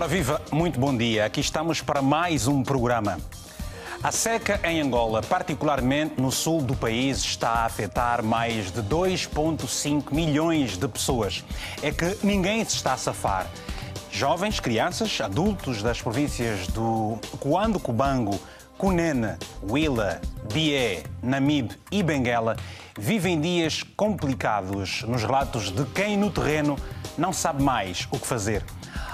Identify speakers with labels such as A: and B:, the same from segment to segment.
A: Ora viva, muito bom dia. Aqui estamos para mais um programa. A seca em Angola, particularmente no sul do país, está a afetar mais de 2,5 milhões de pessoas. É que ninguém se está a safar. Jovens, crianças, adultos das províncias do Coando Cubango, Cunene, Willa, Bié, Namibe e Benguela vivem dias complicados nos relatos de quem no terreno não sabe mais o que fazer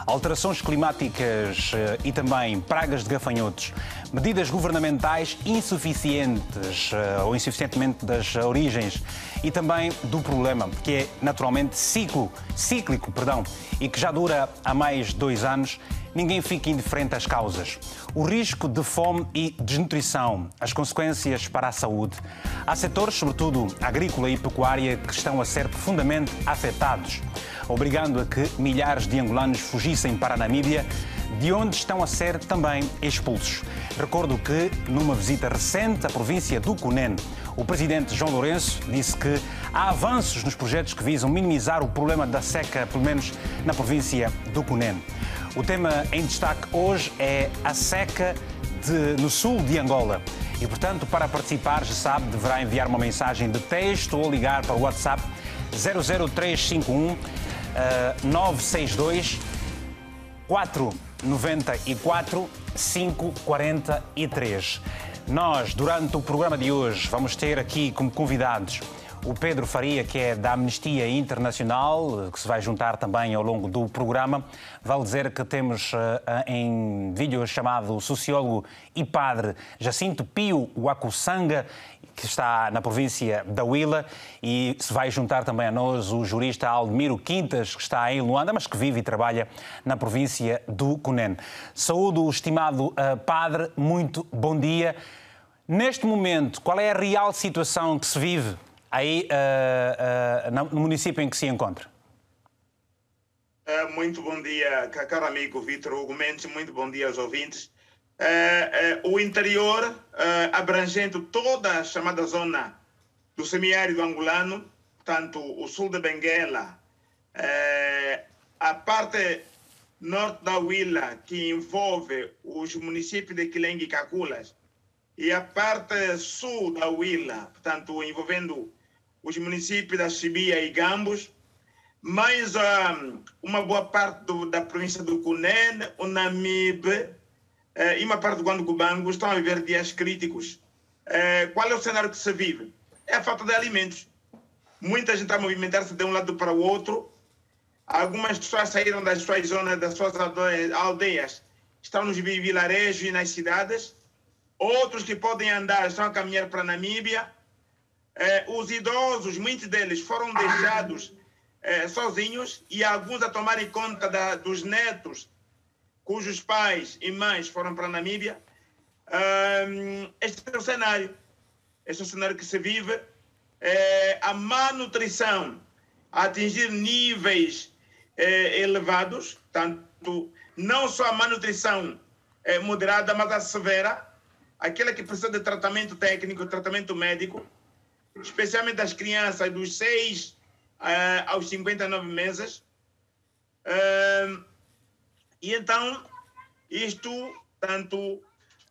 A: alterações climáticas eh, e também pragas de gafanhotos, medidas governamentais insuficientes eh, ou insuficientemente das origens. E também do problema, que é naturalmente ciclo, cíclico, perdão, e que já dura há mais de dois anos, ninguém fica indiferente às causas. O risco de fome e desnutrição, as consequências para a saúde. Há setores, sobretudo agrícola e pecuária, que estão a ser profundamente afetados obrigando a que milhares de angolanos fugissem para a Namíbia, de onde estão a ser também expulsos. Recordo que, numa visita recente à província do Cunene, o presidente João Lourenço disse que há avanços nos projetos que visam minimizar o problema da seca, pelo menos na província do Cunene. O tema em destaque hoje é a seca de, no sul de Angola. E, portanto, para participar, já sabe, deverá enviar uma mensagem de texto ou ligar para o WhatsApp 00351 962 494 543. Nós, durante o programa de hoje, vamos ter aqui como convidados o Pedro Faria, que é da Amnistia Internacional, que se vai juntar também ao longo do programa. Vale dizer que temos uh, em vídeo chamado sociólogo e padre Jacinto Pio Wakusanga que está na província da Huila, e se vai juntar também a nós o jurista Aldemiro Quintas, que está em Luanda, mas que vive e trabalha na província do Cunene. Saúde o estimado uh, padre, muito bom dia. Neste momento, qual é a real situação que se vive aí uh, uh, no município em que se encontra?
B: Muito bom dia, caro amigo Vitor Hugo Mendes, muito bom dia aos ouvintes. O interior, abrangendo toda a chamada zona do semiárido angolano, tanto o sul de Benguela, a parte norte da Huila, que envolve os municípios de Quilengue e Caculas, e a parte sul da Huila, portanto, envolvendo os municípios da Chibia e Gambos, mais um, uma boa parte do, da província do Cunene, o Namibe, eh, e uma parte do Guanducubango estão a viver dias críticos. Eh, qual é o cenário que se vive? É a falta de alimentos. Muita gente está a movimentar-se de um lado para o outro. Algumas pessoas saíram das suas zonas, das suas aldeias, estão nos vilarejos e nas cidades. Outros que podem andar estão a caminhar para a Namíbia. Eh, os idosos, muitos deles foram deixados sozinhos e alguns a tomarem conta da, dos netos cujos pais e mães foram para a Namíbia. Um, este é o cenário. Este é o cenário que se vive. É a manutrição a atingir níveis é, elevados, tanto não só a manutrição é, moderada, mas a severa, aquela que precisa de tratamento técnico, tratamento médico, especialmente das crianças dos 6 uh, aos 59 meses. Uh, e então, isto, tanto.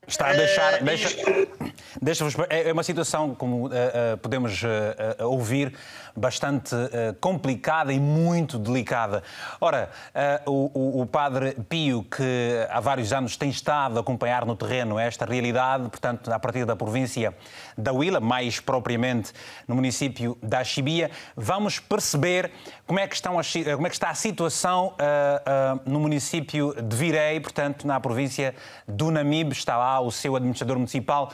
A: Está a deixar. É, deixa, deixa é, é uma situação, como uh, uh, podemos uh, ouvir, bastante complicada e muito delicada. Ora, o, o, padre Pio, que há vários anos tem estado a acompanhar no terreno esta realidade, portanto, a partir da província da Huila, mais propriamente no município da Chibia, vamos perceber como é que, estão como é que está a situação no município de Virei, portanto, na província do Namibe. Está lá o seu administrador municipal,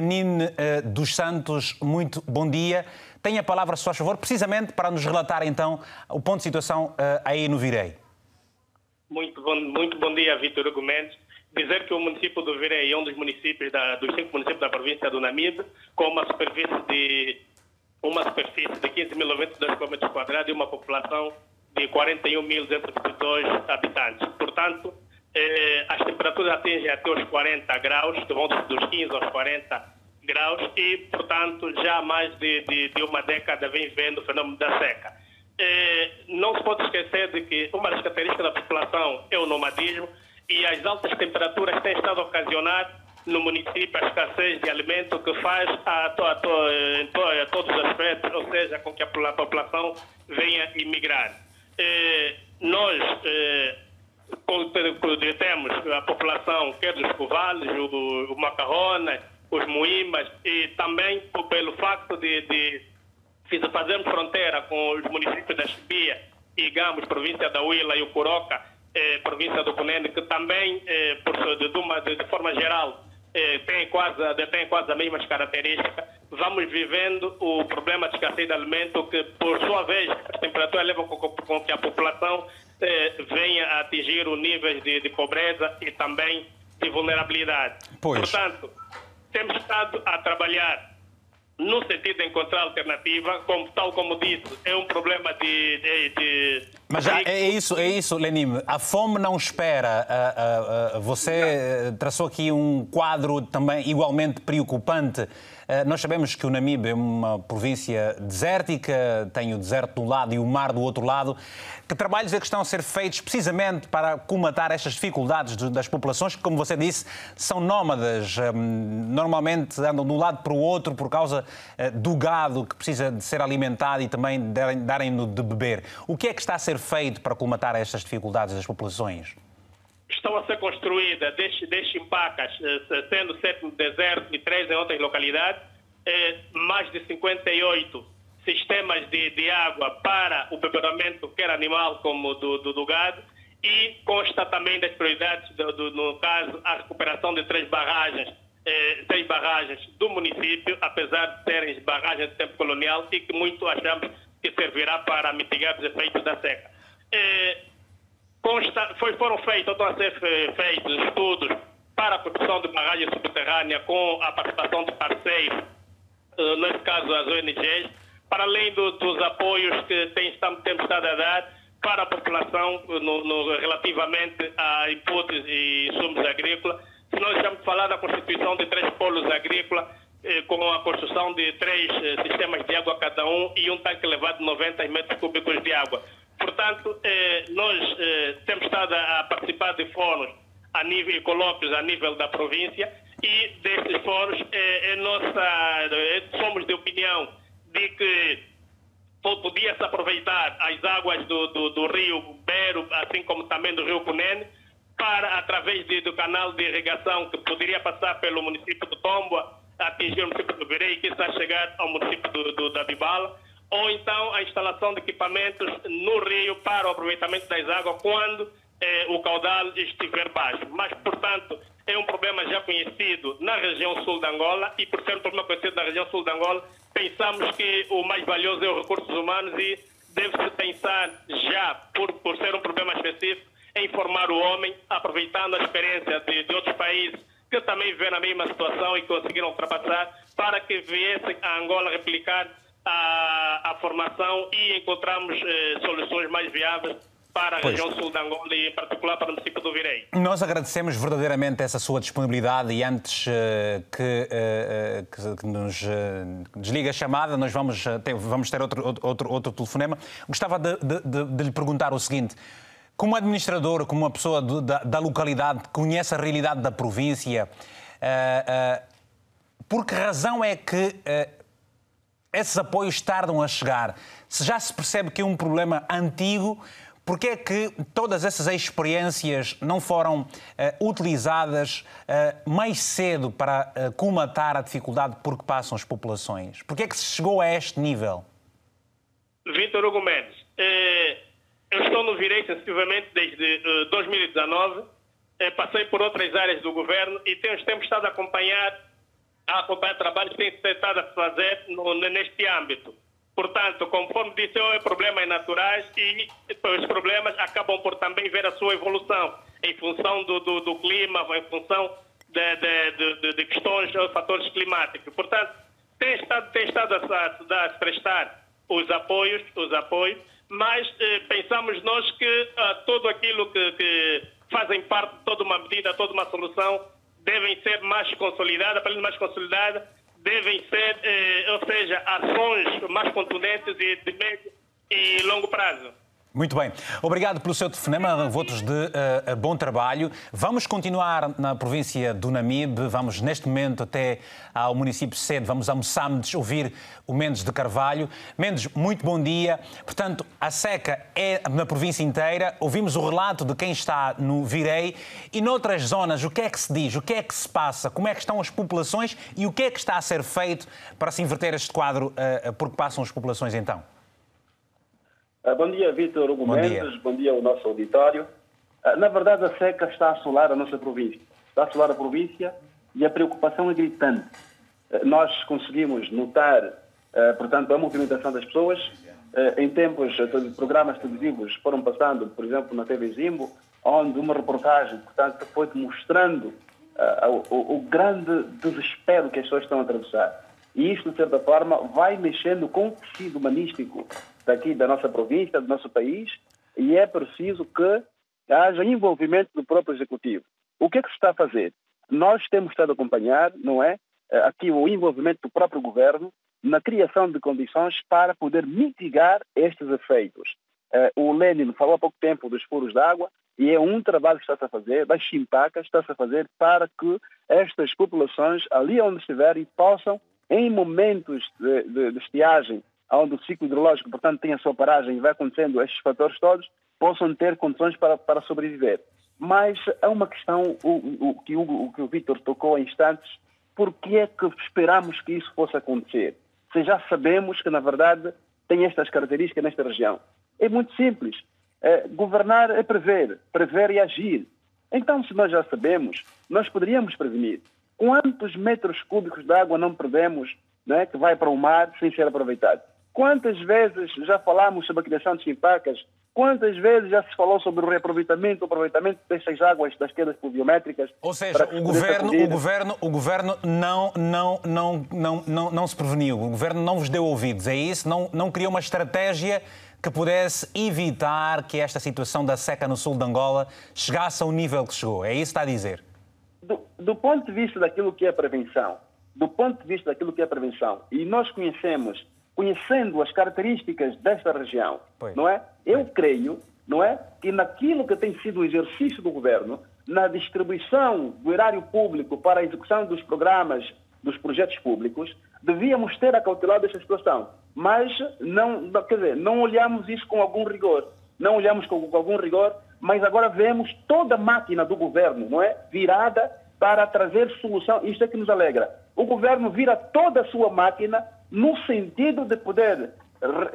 A: Lenin dos Santos. Muito bom dia. Tem a palavra, se faz favor, precisamente para nos relatar então o ponto de situação uh, aí no Virei.
C: Muito bom, muito bom dia, Vitor Hugo Mendes. Dizer que o município do Virei é um dos municípios da, dos cinco municípios da província do Namibe, com uma superfície de uma superfície de 15 mil km quadrados e uma população de 41.222 habitantes. Portanto, eh, as temperaturas atingem até os 40 graus, que vão dos 15 aos 40 graus e, portanto, já há mais de, de, de, uma década vem vendo o fenômeno da seca. eh, não se pode esquecer de que uma das características da população é o nomadismo e as altas temperaturas têm estado a ocasionar no município a escassez de alimento que faz a, to, a, to, a, todos os aspectos, ou seja, com que a população venha emigrar. Eh, nós eh, temos a população, quer dos Covales, o, o Macarrona, os Moimas, e também pelo facto de, de fazermos fronteira com os municípios da Chibia e Gamos, província da Huila e o Coroca, eh, província do Cunene, que também, eh, por, de, de, de forma geral, eh, tem quase, tem quase as mesmas características, vamos vivendo o problema de escassez de alimento que, por sua vez, as temperaturas levam com, com que a população eh, venha a atingir o nível de, de, pobreza e também de vulnerabilidade. Pois. Portanto, temos estado a trabalhar no sentido de encontrar alternativa, como, tal como disse, é um problema de. de, de
A: Mas já é isso, é isso, Lenim. A fome não espera. Você traçou aqui um quadro também igualmente preocupante. Eh, nós sabemos que o Namibe é uma província desértica, tem o deserto de um lado e o mar do outro lado. Que trabalhos é que estão a ser feitos precisamente para comatar estas dificuldades das populações que, como você disse, são nómadas, eh, normalmente andam de um lado para o outro por causa eh, do gado que precisa de ser alimentado e também darem-no de beber. O que é que está a ser feito para comatar estas dificuldades das populações?
C: estão a ser construídas desde, desde Impacas, eh, sendo sete no deserto e três em outras localidades, eh, mais de 58 sistemas de, de água para o bebedouro quer animal como do, do, do gado, e consta também das prioridades, do, do, no caso, a recuperação de três barragens, eh, três barragens do município, apesar de serem barragens de tempo colonial e que muito achamos que servirá para mitigar os efeitos da seca. Eh, Consta, foi, foram feitos, estão a ser feitos estudos para a construção de barragem subterrânea com a participação de parceiros, uh, nesse caso as ONGs, para além do, dos apoios que tem, estamos, temos estado a dar para a população no, no, relativamente a inputs e insumos agrícolas. Se nós estamos falar da constituição de três polos agrícolas, eh, com a construção de três eh, sistemas de água cada um e um tanque elevado de 90 metros cúbicos de água. Portanto, eh, nós eh, temos estado a participar de fóruns a nível e colóquios a nível da província e desses fóruns eh, é nossa, eh, somos de opinião de que podia-se aproveitar as águas do, do, do, rio Bero, assim como também do rio Cunene, para, através de, do canal de irrigação que poderia passar pelo município do Tomboa, atingir o município do Verei e quizás chegar ao município do, do, da Bibala, ou então a instalação de equipamentos no rio para o aproveitamento das águas quando eh, o caudal estiver baixo. Mas, portanto, é um problema já conhecido na região sul de Angola e, por ser um problema conhecido na região sul de Angola, pensamos que o mais valioso é os recursos humanos e deve-se pensar já, por, por ser um problema específico, em formar o homem, aproveitando a experiência de, de outros países que também vivem na mesma situação e conseguiram ultrapassar, para que viessem a Angola replicar a, a formação e encontramos eh, soluções mais viáveis para a pois. região sul de Angola e em particular para o município do Virei.
A: Nós agradecemos verdadeiramente essa sua disponibilidade e antes uh, que, uh, que, que, nos uh, desligue a chamada, nós vamos ter, vamos ter outro, outro, outro telefonema. Gostava de, de, de, de lhe perguntar o seguinte. Como administrador, como uma pessoa da, da, localidade que conhece a realidade da província, por que razão é que esses apoios tardam a chegar. Se já se percebe que é um problema antigo, por que é que todas essas experiências não foram uh, utilizadas uh, mais cedo para uh, comatar a dificuldade por que passam as populações? Por que é que se chegou a este nível?
C: Vítor Hugo Mendes, eu estou no Virei sensivelmente desde 2019, passei por outras áreas do governo e tenho sempre estado a acompanhar a acompanhar trabalhos que têm tentado fazer no, neste âmbito. Portanto, conforme disse, é problemas naturais e os problemas acabam por também ver a sua evolução em função do, do, do clima, em função de, de, de, de questões, fatores climáticos. Portanto, tem estado, tem estado a, a, prestar os apoios, os apoios, mas eh, pensamos nós que ah, tudo aquilo que, que fazem parte de toda uma medida, toda uma solução, devem ser mais consolidadas, para mais consolidadas, devem ser, eh, ou seja, ações mais contundentes e de médio e longo prazo.
A: Muito bem. Obrigado pelo seu telefonema, votos de uh, bom trabalho. Vamos continuar na província do Namibe, vamos neste momento até ao município sede, vamos a Moçambique ouvir o Mendes de Carvalho. Mendes, muito bom dia. Portanto, a seca é na província inteira, ouvimos o relato de quem está no Virei e noutras zonas, o que é que se diz, o que é que se passa, como é que estão as populações e o que é que está a ser feito para se inverter este quadro, uh, por que passam as populações então?
D: Ah, bom dia, Vitor Hugo bom Mendes. Dia. Bom dia ao nosso auditório. Ah, na verdade, a seca está a assolar a nossa província. Está a assolar a província e a preocupação é gritante. Ah, nós conseguimos notar, portanto, a movimentação das pessoas. Em tempos, programas televisivos foram passando, por exemplo, na TV Zimbo, onde uma reportagem, portanto, foi mostrando o grande desespero que as pessoas estão a atravessar. E isto, de certa forma, vai mexendo com o tecido humanístico daqui da nossa província, do nosso país, e é preciso que haja envolvimento do próprio executivo. O que é que se está a fazer? Nós temos estado a acompanhar, não é, eh, aqui o envolvimento do próprio governo na criação de condições para poder mitigar estes efeitos. Eh, o Lenin falou há pouco tempo dos furos d'água e é um trabalho que está-se a fazer, das chimpacas, está-se a fazer para que estas populações, ali onde estiverem, possam, em momentos de, de, de estiagem onde o ciclo hidrológico, portanto, tem a sua paragem e vai acontecendo estes fatores todos, possam ter condições para, para sobreviver. Mas há uma questão o, o, que o, o, que o Vítor tocou em instantes, por que é que esperamos que isso fosse acontecer? Se já sabemos que, na verdade, tem estas características nesta região. É muito simples. É, governar é prever, prever e agir. Então, se nós já sabemos, nós poderíamos prevenir. Quantos metros cúbicos de água não perdemos né, que vai para o mar sem ser aproveitado? Quantas vezes já falamos sobre a criação de chimpacas? Quantas vezes já se falou sobre o reaproveitamento, o aproveitamento dessas águas das quedas pluviométricas?
A: Ou seja, o governo, o governo, o governo não, não, não, não, não, não se preveniu, o governo não vos deu ouvidos, é isso? Não, não criou uma estratégia que pudesse evitar que esta situação da seca no sul de Angola chegasse ao nível que chegou. É isso que está a dizer?
D: Do, do ponto de vista daquilo que é prevenção, do ponto de vista daquilo que é prevenção, e nós conhecemos conhecendo as características desta região, pois. não é? Eu pois. creio, não é, que naquilo que tem sido o exercício do governo, na distribuição do erário público para a execução dos programas, dos projetos públicos, devíamos ter acautelado esta situação. Mas não, quer dizer, não olhamos isso com algum rigor. Não olhamos com, com algum rigor, mas agora vemos toda a máquina do governo, não é, virada para trazer solução. Isto é que nos alegra. O governo vira toda a sua máquina no sentido de poder,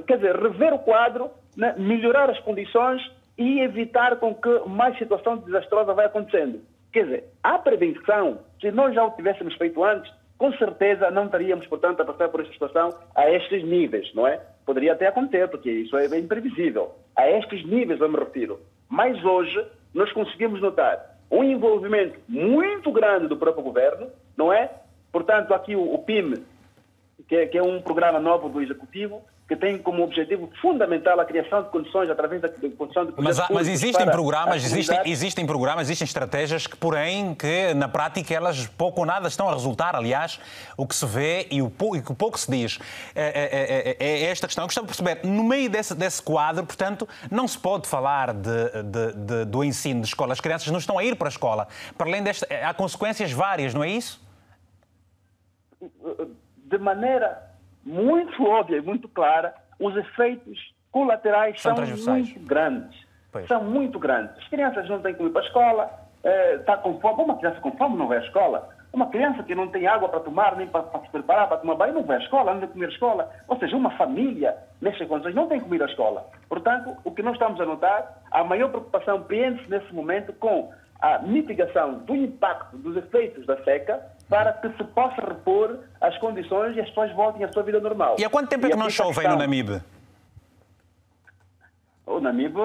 D: quer dizer, rever o quadro, né, melhorar as condições e evitar com que mais situação desastrosa vai acontecendo. Quer dizer, a prevenção, se nós já o tivéssemos feito antes, com certeza não estaríamos, portanto, a passar por esta situação a estes níveis, não é? Poderia até acontecer, porque isso é bem previsível. A estes níveis eu me refiro. Mas hoje nós conseguimos notar um envolvimento muito grande do próprio governo, não é? Portanto, aqui o, o PIM que é, que é um programa novo do Executivo, que tem como objetivo fundamental a criação de condições através da condição de
A: mas, mas existem programas existem existem programas existem estratégias que porém que na prática elas pouco ou nada estão a resultar. Aliás o que se vê e o, e o pouco se diz é, é, é, é, esta questão. Eu gostava de perceber no meio desse, desse quadro portanto não se pode falar de, de, de, do ensino de escola. As crianças não estão a ir para a escola. Para além desta há consequências várias não é isso
D: de maneira muito óbvia e muito clara, os efeitos colaterais são, são muito grandes. Pois. São muito grandes. As crianças não têm como ir para a escola, está eh, com fome. Uma criança com fome não vai à escola. Uma criança que não tem água para tomar, nem para, para se preparar para tomar banho, não vai à escola, não tem comer à escola. Ou seja, uma família, nestas condições, não tem como ir à escola. Portanto, o que nós estamos a notar, a maior preocupação pense nesse momento com a mitigação do impacto dos efeitos da seca para que se possa repor as condições e as pessoas voltem à sua vida normal.
A: E há quanto tempo é que não chove questão... no Namibe?
D: O Namibe,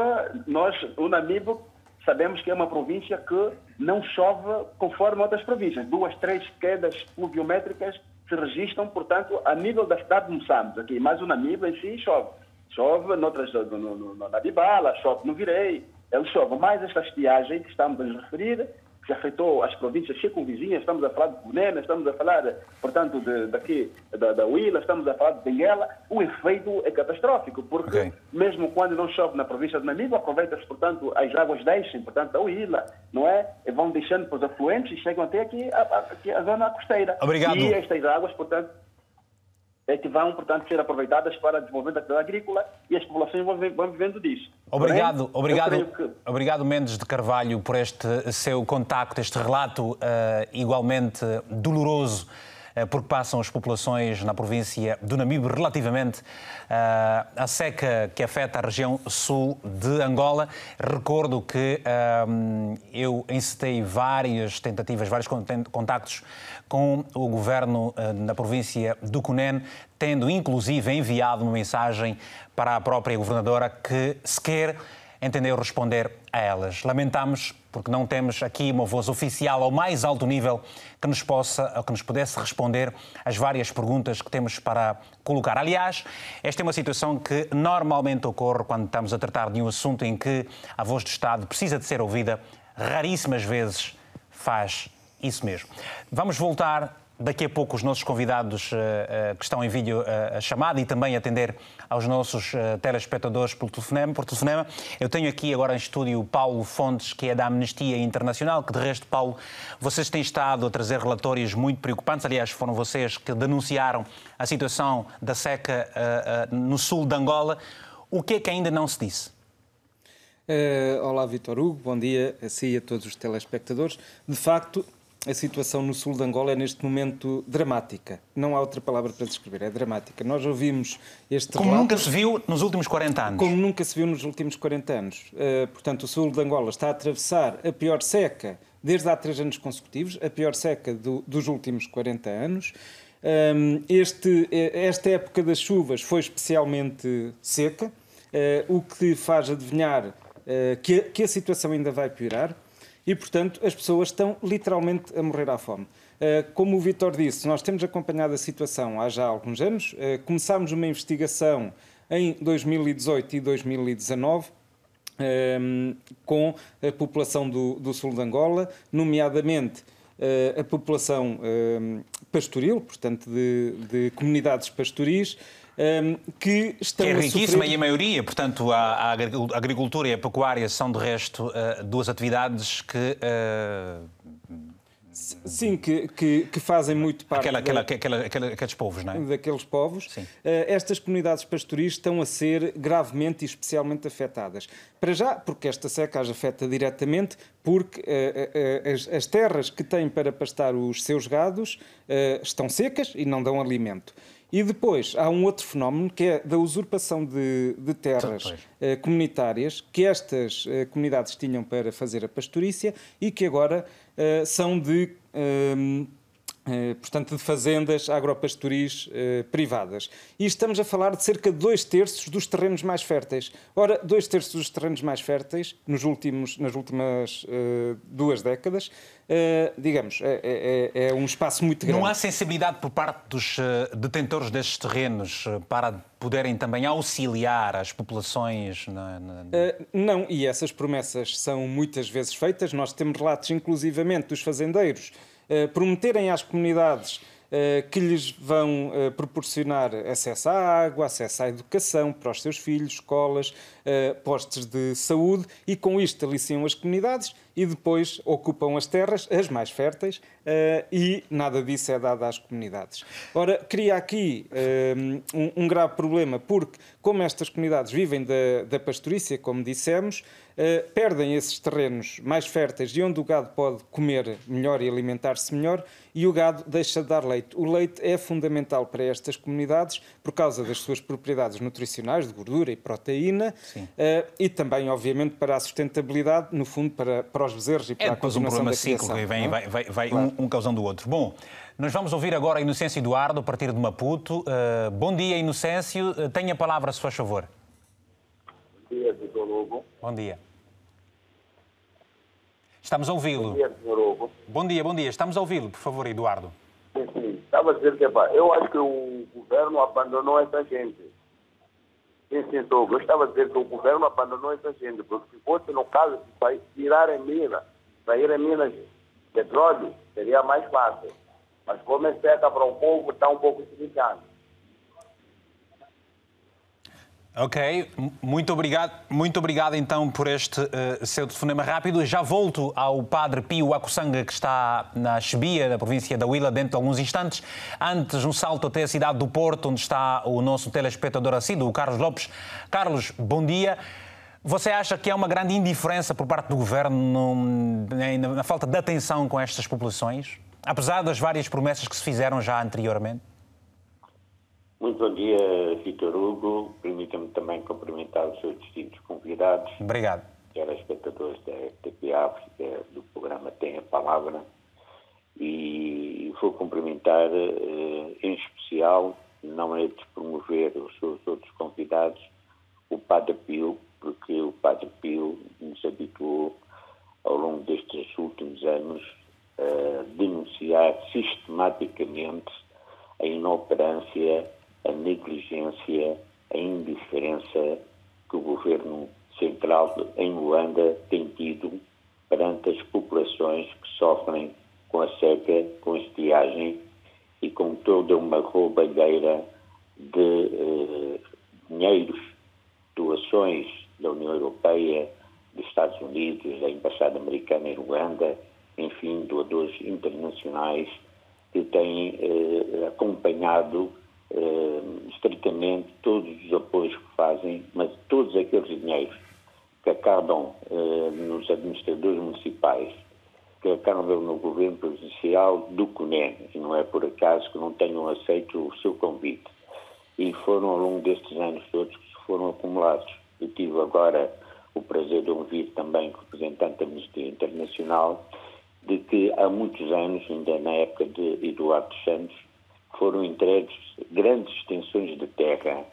D: nós, o Namibe sabemos que é uma província que não chove conforme outras províncias. Duas, três quedas pluviométricas se registram, portanto, a nível da cidade de Moçambique. Aqui, mas o Namibe em si chove. Chove noutras, no, no, no, na Bibala, chove no Virei, ele chove. Mas esta estiagem que estamos a nos referir que afetou as províncias circunvizinhas, estamos a falar de Cunena, estamos a falar, portanto, de, daqui, da, da Huila, estamos a falar de Benguela, o efeito é catastrófico, porque okay. mesmo quando não chove na província de Namibe, aproveita-se, portanto, as águas deixam, portanto, da Huila, não é? E vão deixando para os afluentes e chegam até aqui a, a, aqui a zona costeira.
A: Obrigado.
D: E estas águas, portanto, é que vão, portanto, ser aproveitadas para desenvolvimento da atividade agrícola e as populações vão, vão vivendo disso.
A: Obrigado, obrigado, que... obrigado Mendes de Carvalho por este seu contacto, este relato uh, igualmente doloroso porque passam as populações na província do Namibe relativamente uh, à seca que afeta a região sul de Angola. Recordo que eu encetei várias tentativas, vários contactos com o governo na província do Cunene, tendo inclusive enviado uma mensagem para a própria governadora que sequer entendeu responder a elas. Lamentamos porque não temos aqui uma voz oficial ao mais alto nível que nos possa que nos pudesse responder às várias perguntas que temos para colocar. Aliás, esta é uma situação que normalmente ocorre quando estamos a tratar de um assunto em que a voz do Estado precisa de ser ouvida, raríssimas vezes faz isso mesmo. Vamos voltar daqui a pouco os nossos convidados uh, uh, que estão em vídeo uh, a chamada e também atender aos nossos telespectadores por telefonema, por telefonema. Eu tenho aqui agora em estúdio Paulo Fontes, que é da Amnistia Internacional, que de resto, Paulo, vocês têm estado a trazer relatórios muito preocupantes. Aliás, foram vocês que denunciaram a situação da seca no sul de Angola. O que é que ainda não se disse?
E: olá, Vitor Hugo, bom dia a si e a todos os telespectadores. De facto, a situação no sul de Angola é neste momento dramática. Não há outra palavra para descrever, é dramática. Nós ouvimos este
A: Como relato, nunca se viu nos últimos 40 anos.
E: Como nunca se viu nos últimos 40 anos. Uh, portanto, o sul de Angola está a atravessar a pior seca desde há três anos consecutivos, a pior seca do, dos últimos 40 anos. Um, ehm, este, esta época das chuvas foi especialmente seca, uh, o que faz adivinhar uh, que, que a situação ainda vai piorar e, portanto, as pessoas estão literalmente a morrer à fome. Eh, como o Vitor disse, nós temos acompanhado a situação há já alguns anos. Eh, começámos uma investigação em 2018 e 2019 ehm, com a população do, do sul de Angola, nomeadamente eh, a população ehm, pastoril, portanto, de, de comunidades pastoris, que estão
A: que é riquíssima
E: sofrer...
A: e a maioria, portanto, a, agricultura e a pecuária são, de resto, eh, duas atividades que eh,
E: Sim, que, que, que, fazem muito parte
A: aquela, da, aquela, aquela, aqueles povos, não é?
E: Daqueles povos. Sim. Uh, estas comunidades pastoris estão a ser gravemente e especialmente afetadas. Para já, porque esta seca as afeta diretamente, porque uh, uh, as, as, terras que têm para pastar os seus gados estão secas e não dão alimento. E depois há um outro fenómeno que é da usurpação de, de terras eh, comunitárias que estas eh, comunidades tinham para fazer a pastorícia e que agora eh, são de ehm, eh, portanto, de fazendas agropastoris eh, privadas. E estamos a falar de cerca de dois terços dos terrenos mais férteis. Ora, dois terços dos terrenos mais férteis, nos últimos, nas últimas eh, duas décadas, digamos, é, é, é, um espaço muito grande.
A: Não há sensibilidade por parte dos detentores destes terrenos para poderem também auxiliar as populações? Na, na...
E: não, e essas promessas são muitas vezes feitas. Nós temos relatos, inclusivamente, dos fazendeiros eh, prometerem às comunidades eh, que lhes vão eh, proporcionar acesso à água, acesso à educação para os seus filhos, escolas, postos de saúde e com isto aliciam as comunidades e depois ocupam as terras, as mais férteis, e nada disso é dado às comunidades. Ora, cria aqui um, grave problema, porque como estas comunidades vivem da, da pastorícia, como dissemos, eh, perdem esses terrenos mais férteis e onde o gado pode comer melhor e alimentar-se melhor e o gado deixa de dar leite. O leite é fundamental para estas comunidades por causa das suas propriedades nutricionais, de gordura e proteína uh, e também, obviamente, para a sustentabilidade, no fundo, para, para os bezerros e para
A: é
E: a continuação
A: um problema ciclo que vem, é? vai, vai, vai claro. um, um causando o outro. Bom, nós vamos ouvir agora a Inocêncio Eduardo, a partir de Maputo. Uh, bom dia, Inocêncio. Uh, tenha a palavra, se faz favor.
F: Bom dia, Vitor Lobo.
A: Bom dia. Estamos a ouvi-lo.
F: Bom dia, senhor Hugo.
A: Bom dia, bom dia. Estamos a ouvi-lo, por favor, Eduardo.
F: Sim, sim. Estava a dizer que, pá, eu acho que o governo abandonou essa gente. Hugo. Eu estava a dizer que o governo abandonou essa gente, porque se fosse no caso de tirarem minas, saírem minas petróleo, seria mais fácil. Mas como é seca para o povo, está um pouco limitado.
A: Ok, muito obrigado, muito obrigado então por este uh, seu telefonema rápido. Já volto ao Padre Pio Acussanga, que está na Chebia, na província da Huila, dentro de alguns instantes. Antes, um salto até a cidade do Porto, onde está o nosso telespectador assíduo, o Carlos Lopes. Carlos, bom dia. Você acha que há uma grande indiferença por parte do governo no, na falta de atenção com estas populações, apesar das várias promessas que se fizeram já anteriormente?
G: Muito bom dia, Vitor Hugo. Permita-me também cumprimentar os seus distintos convidados.
A: Obrigado.
G: espectadores da RTP África, do programa Tem a Palavra. E vou cumprimentar eh, em especial, não é de promover os seus outros convidados, o Padre Pio, porque o Padre Pio nos habituou ao longo destes últimos anos a denunciar sistematicamente a inoperância a negligência, a indiferença que o governo central em Luanda tem tido perante as populações que sofrem com a seca, com a estiagem e com toda uma roubalheira de eh, dinheiros, doações da União Europeia, dos Estados Unidos, da Embaixada Americana em Luanda, enfim, doadores internacionais que têm eh, acompanhado eh, estritamente todos os apoios que fazem, mas todos aqueles dinheiros que acabam eh, nos administradores municipais, que acabam no governo provincial do CUNE, e não é por acaso que não tenham aceito o seu convite. E foram ao longo destes anos todos que se foram acumulados. Eu tive agora o prazer de ouvir também representante da Ministria Internacional de que há muitos anos, ainda na época de Eduardo Santos, foram entregues grandes extensões de terra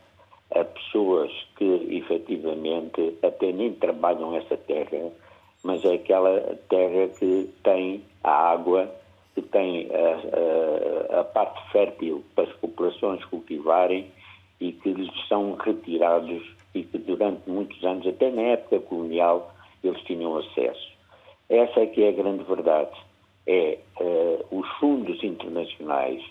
G: a pessoas que efetivamente até nem trabalham essa terra, mas é aquela terra que tem a água, que tem a, a, a parte fértil para as populações cultivarem e que lhes são retirados e que durante muitos anos, até na época colonial, eles tinham acesso. Essa é que é a grande verdade. É uh, os fundos internacionais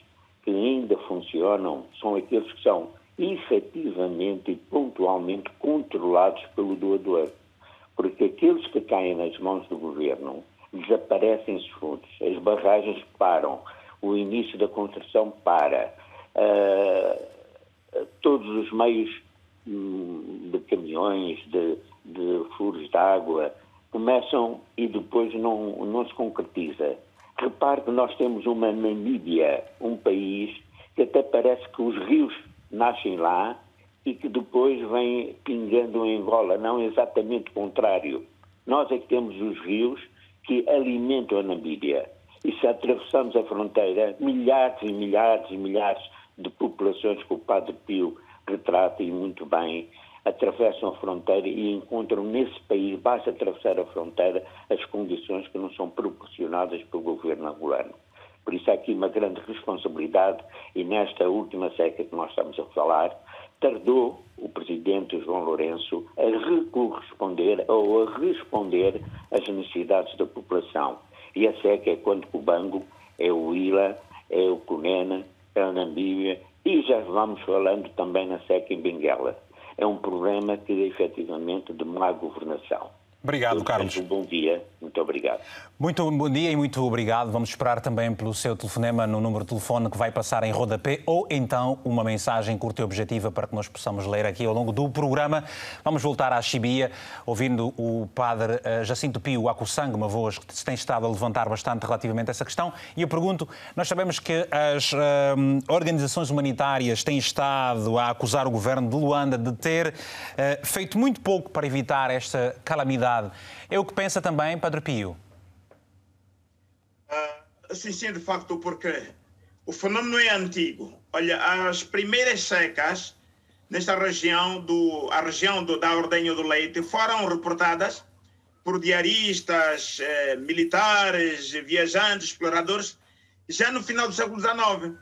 G: que ainda funcionam são aqueles que são efetivamente e pontualmente controlados pelo doador. Porque aqueles que caem nas mãos do governo desaparecem os fundos, as barragens param, o início da construção para, uh, todos os meios um, de caminhões, de, de furos de água, começam e depois não, não se concretiza. Repare que nós temos uma Namíbia, um país que até parece que os rios nascem lá e que depois vêm pingando em Angola. Não exatamente o contrário. Nós é que temos os rios que alimentam a Namíbia. E se atravessamos a fronteira, milhares e milhares e milhares de populações que o Padre Pio retrata e muito bem, atravessam a fronteira e encontram nesse país, basta atravessar a fronteira, as condições que não são proporcionadas pelo governo angolano. Por isso há aqui uma grande responsabilidade e nesta última seca que nós estamos a falar, tardou o presidente João Lourenço a corresponder ou a responder às necessidades da população. E a seca é quando o Bango, é o Ila, é o Cunena, é a Namíbia e já vamos falando também na seca em Benguela é um problema que efetivamente de má governação.
A: Obrigado, Carlos.
G: Um bom dia, muito obrigado.
A: Muito bom dia e muito obrigado. Vamos esperar também pelo seu telefonema no número de telefone que vai passar em rodapé ou então uma mensagem curta e objetiva para que nós possamos ler aqui ao longo do programa. Vamos voltar à Chibia, ouvindo o padre eh, Jacinto Pio Acussang, uma voz que se tem estado a levantar bastante relativamente a essa questão. E eu pergunto, nós sabemos que as uh, organizações humanitárias têm estado a acusar o governo de Luanda de ter uh, feito muito pouco para evitar esta calamidade sociedade. É o que pensa também Padre Pio?
B: Uh, sim, sim, de facto, porque o fenômeno é antigo. Olha, as primeiras secas nesta região, do, a região do, da Ordenha do Leite, foram reportadas por diaristas, eh, militares, viajantes, exploradores, já no final do século XIX.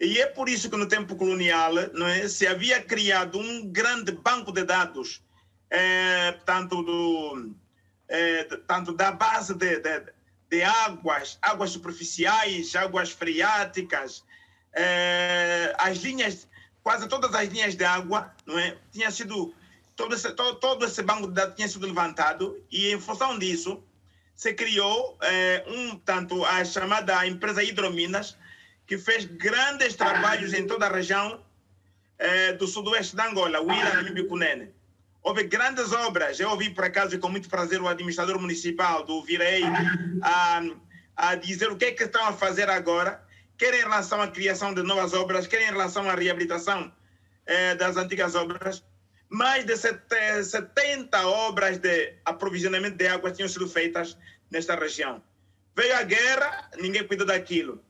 B: E é por isso que no tempo colonial não é, se havia criado um grande banco de dados é, tanto, do, é, tanto da base de, de, de águas, águas superficiais, águas freáticas, eh, as linhas, quase todas as linhas de água, não é? Tinha sido, todo esse, todo, todo esse banco de dados tinha sido levantado e em função disso se criou eh, um tanto a chamada empresa Hidrominas, que fez grandes trabalhos em toda a região eh, do sudoeste da Angola, o Ira e Bicunene. Houve grandes obras. Eu ouvi, por acaso, e com muito prazer, o administrador municipal do Virei a, a dizer o que é que estão a fazer agora, quer em relação à criação de novas obras, quer em relação à reabilitação eh, das antigas obras. Mais de 70 obras de aprovisionamento de água tinham sido feitas nesta região. Veio a guerra, ninguém cuidou daquilo.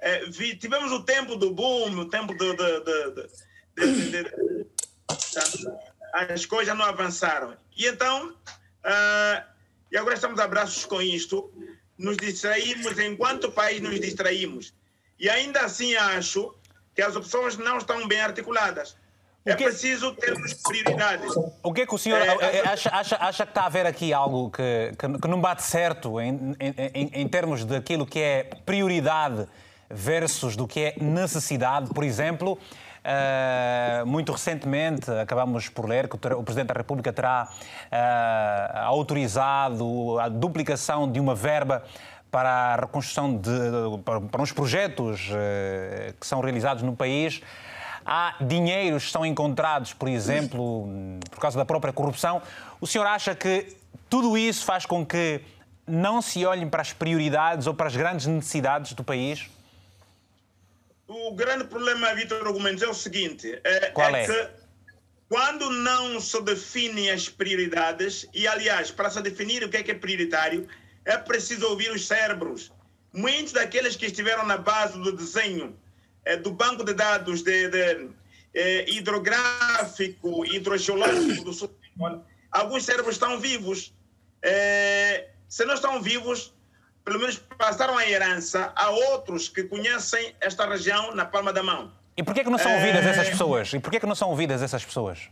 B: Eh, vi, tivemos o tempo do boom, o tempo do, do, do, do as coisas não avançaram. E então, uh, e agora estamos a braços com isto, nos distraímos, enquanto país nos distraímos. E ainda assim acho que as opções não estão bem articuladas. É preciso termos prioridades.
A: O que é que o senhor é, acha, acha, acha que está a haver aqui algo que, que, que não bate certo em, em, em termos daquilo que é prioridade versus do que é necessidade? Por exemplo, Uh, muito recentemente, acabamos por ler que o Presidente da República terá uh, autorizado a duplicação de uma verba para a reconstrução de, para, para uns projetos uh, que são realizados no país. Há dinheiros que são encontrados, por exemplo, por causa da própria corrupção. O senhor acha que tudo isso faz com que não se olhem para as prioridades ou para as grandes necessidades do país?
B: O grande problema, Vitor Argumentos, é o seguinte:
A: é, Qual é,
B: é? que quando não se definem as prioridades, e aliás, para se definir o que é, que é prioritário, é preciso ouvir os cérebros. Muitos daqueles que estiveram na base do desenho é, do banco de dados de, de é, hidrográfico, hidrogeológico do sul, alguns cérebros estão vivos. É, se não estão vivos, pelo menos passaram a herança a outros que conhecem esta região na palma da mão.
A: E por que, que não são ouvidas é... essas pessoas? E por que, não são ouvidas essas pessoas?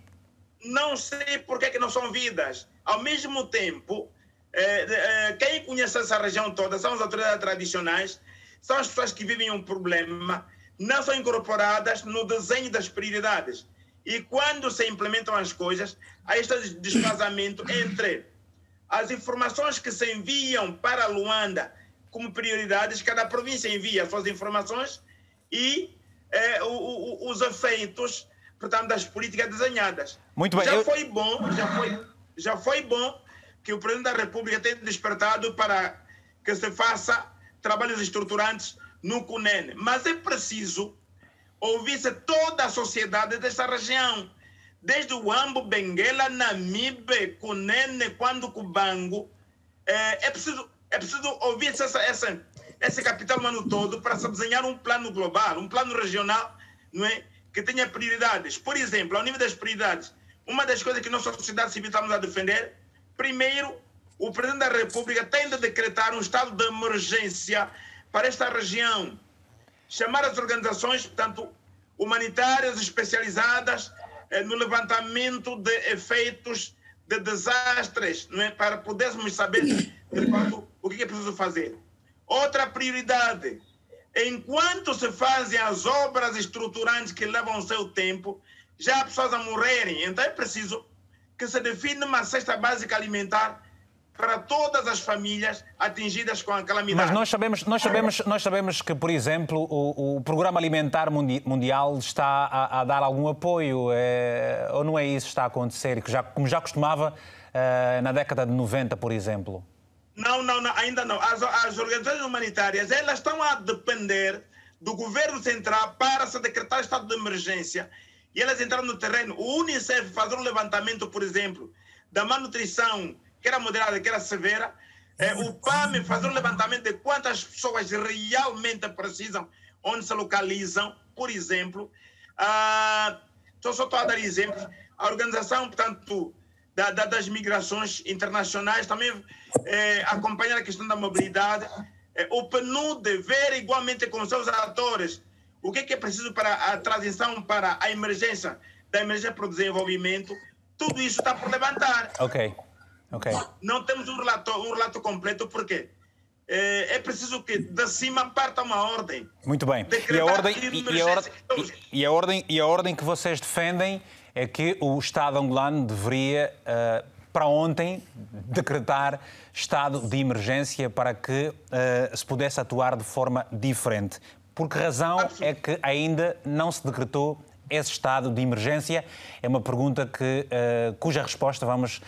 B: Não sei por que, que não são ouvidas. Ao mesmo tempo, é, é, quem conhece essa região toda são as autoridades tradicionais, são as pessoas que vivem um problema, não são incorporadas no desenho das prioridades. E quando se implementam as coisas, há este desfazamento entre as informações que se enviam para Luanda como prioridades, cada província envia suas informações e é, o, o, os efeitos, portanto, das políticas desenhadas.
A: Muito bem.
B: Já eu... foi bom, já foi, já foi bom que o Presidente da República tenha despertado para que se faça trabalhos estruturantes no CUNEN. Mas é preciso ouvir-se toda a sociedade desta região desde o Ambo, Benguela, Namibe, Cunene, quando Cubango. É, é, preciso, é preciso ouvir essa, essa, esse capital humano todo para se desenhar um plano global, um plano regional, não é? que tenha prioridades. Por exemplo, ao nível das prioridades, uma das coisas que nós, sociedade civil, estamos a defender, primeiro, o Presidente da República tem de decretar um estado de emergência para esta região. Chamar as organizações, portanto, humanitárias especializadas no levantamento de efeitos de desastres, não é? para podermos saber fato o que é preciso fazer. Outra prioridade, enquanto se fazem as obras estruturantes que levam o seu tempo, já há pessoas a morrerem. Então é preciso que se defina uma cesta básica alimentar para todas as famílias atingidas com a calamidade.
A: Mas nós sabemos, nós sabemos, nós sabemos que, por exemplo, o, o Programa Alimentar Mundial está a, a dar algum apoio, é, ou não é isso que está a acontecer, que já, como já costumava é, na década de 90, por exemplo?
B: Não, não, não ainda não. As, as organizações humanitárias elas estão a depender do governo central para se decretar estado de emergência e elas entraram no terreno. O Unicef fazer um levantamento, por exemplo, da malnutrição que era moderada, que era severa, é, o PAM fazer um levantamento de quantas pessoas realmente precisam, onde se localizam, por exemplo. Ah, então, só estou a dar exemplos. A organização, portanto, da, da, das migrações internacionais também é, acompanhar a questão da mobilidade. É, o PNUD ver igualmente com seus atores o que é, que é preciso para a transição para a emergência, da emergência para o desenvolvimento. Tudo isso está por levantar.
A: Ok. Okay.
B: Não temos um relato, um relato completo, por quê? é, é preciso que de cima parta uma ordem.
A: Muito bem. E a ordem, e, a ordem, e, a ordem, e a ordem que vocês defendem é que o Estado angolano deveria, uh, para ontem, decretar estado de emergência para que uh, se pudesse atuar de forma diferente. Por que razão é que ainda não se decretou esse estado de emergência? É uma pergunta que, uh, cuja resposta vamos uh,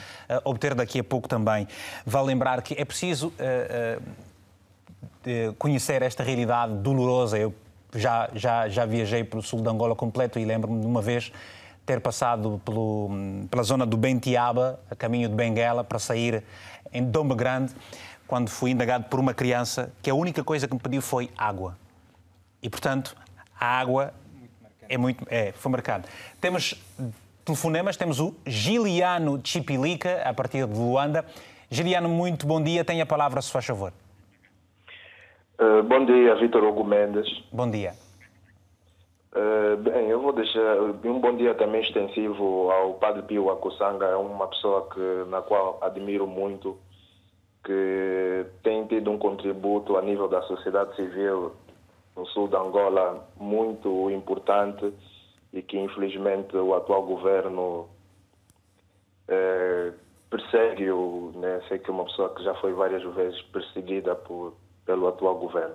A: obter daqui a pouco também. Vale lembrar que é preciso uh, conhecer esta realidade dolorosa. Eu já, já, já viajei pelo sul de Angola completo e lembro-me de uma vez ter passado pelo, pela zona do Bentiaba, a caminho de Benguela, para sair em Dombe Grande, quando fui indagado por uma criança que a única coisa que me pediu foi água. E, portanto, a água é muito. É, foi marcado. Temos telefonemas, temos o Giliano Chipilica, a partir de Luanda. Giliano, muito bom dia. Tenha a palavra, se faz favor.
H: Uh, bom dia, Vitor Hugo Mendes.
A: Bom dia.
H: Uh, bem, eu vou deixar um bom dia também extensivo ao Padre Pio Akusanga, é uma pessoa que, na qual admiro muito, que tem tido um contributo a nível da sociedade civil no sul de Angola muito importante e que infelizmente o atual governo é, persegue-o. Né? Sei que é uma pessoa que já foi várias vezes perseguida por, pelo atual governo.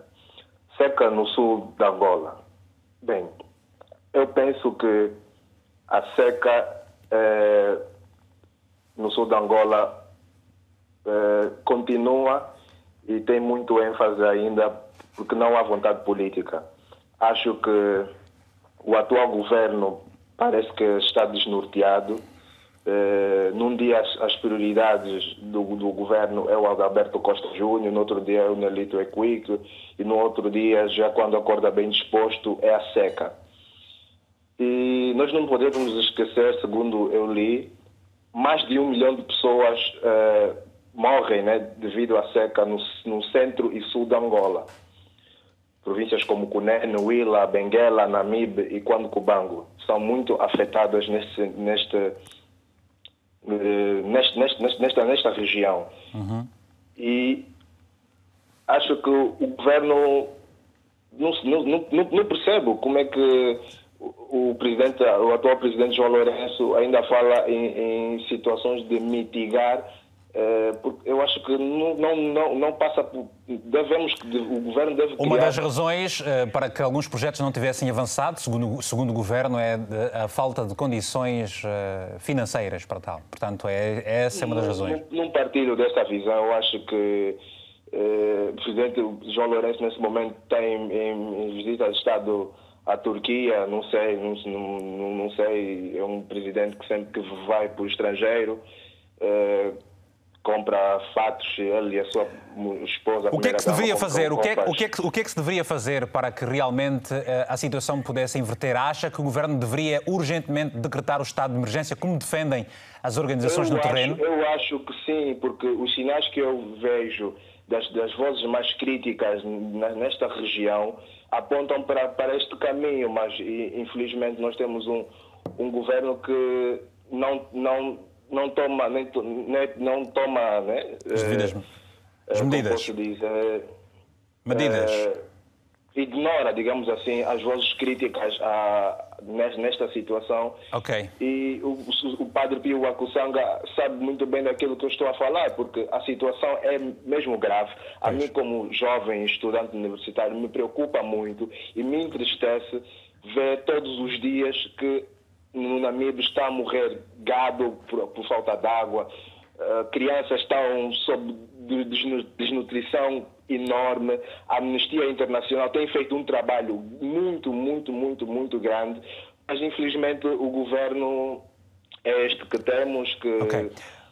H: Seca no sul de Angola. Bem, eu penso que a seca é, no sul de Angola é, continua e tem muito ênfase ainda porque não há vontade política. Acho que o atual governo parece que está desnorteado. Uh, num dia as, as prioridades do, do, governo é o Alberto Costa Júnior, no outro dia é o Nelito Equique e no outro dia, já quando acorda bem disposto, é a seca. E nós não podemos esquecer, segundo eu li, mais de um milhão de pessoas uh, morrem né, devido à seca no, no centro e sul da Angola províncias como Cunene, Huila, Benguela, Namibe e Quando-Cubango são muito afetadas neste, neste, eh, neste, neste, nesta, nesta região. Uhum. E acho que o governo não, não, não, não percebe como é que o, presidente, o atual presidente João Lourenço ainda fala em, em situações de mitigar porque eu acho que não, não, não, passa por. Devemos, o governo deve.
A: Criar... Uma das razões uh, para que alguns projetos não tivessem avançado, segundo, segundo o governo, é a falta de condições uh, financeiras para tal. Portanto, é, essa é uma das razões.
H: Não, não partilho desta visão. Eu acho que o presidente João Lourenço, nesse momento, tem em, em visita de Estado à Turquia. Não sei, não, não, não sei. É um presidente que sempre que vai para o estrangeiro compra fatos, ele e a sua esposa.
A: O que é que se deveria fazer? O que é, o, que é que, o que é que se deveria fazer para que realmente eh, a situação pudesse inverter? Acha que o governo deveria urgentemente decretar o estado de emergência, como defendem as organizações
H: eu
A: no
H: acho,
A: terreno?
H: Eu acho que sim, porque os sinais que eu vejo das, das vozes mais críticas nesta região apontam para, para este caminho, mas infelizmente nós temos um, um governo que não, não não toma, nem, não toma né,
A: as devidas
H: eh, as medidas. Dizer,
A: medidas.
H: Eh, ignora, digamos assim, as vozes críticas a, nesta situação.
A: Ok.
H: E o, o padre Pio Akusanga sabe muito bem daquilo que eu estou a falar, porque a situação é mesmo grave. A pois. mim, como jovem estudante universitário, me preocupa muito e me entristece ver todos os dias que no Namibe está a morrer gado por, por falta de água, uh, crianças estão sob desnutrição enorme. A Amnistia Internacional tem feito um trabalho muito, muito, muito, muito grande, mas infelizmente o governo é este que temos, que okay.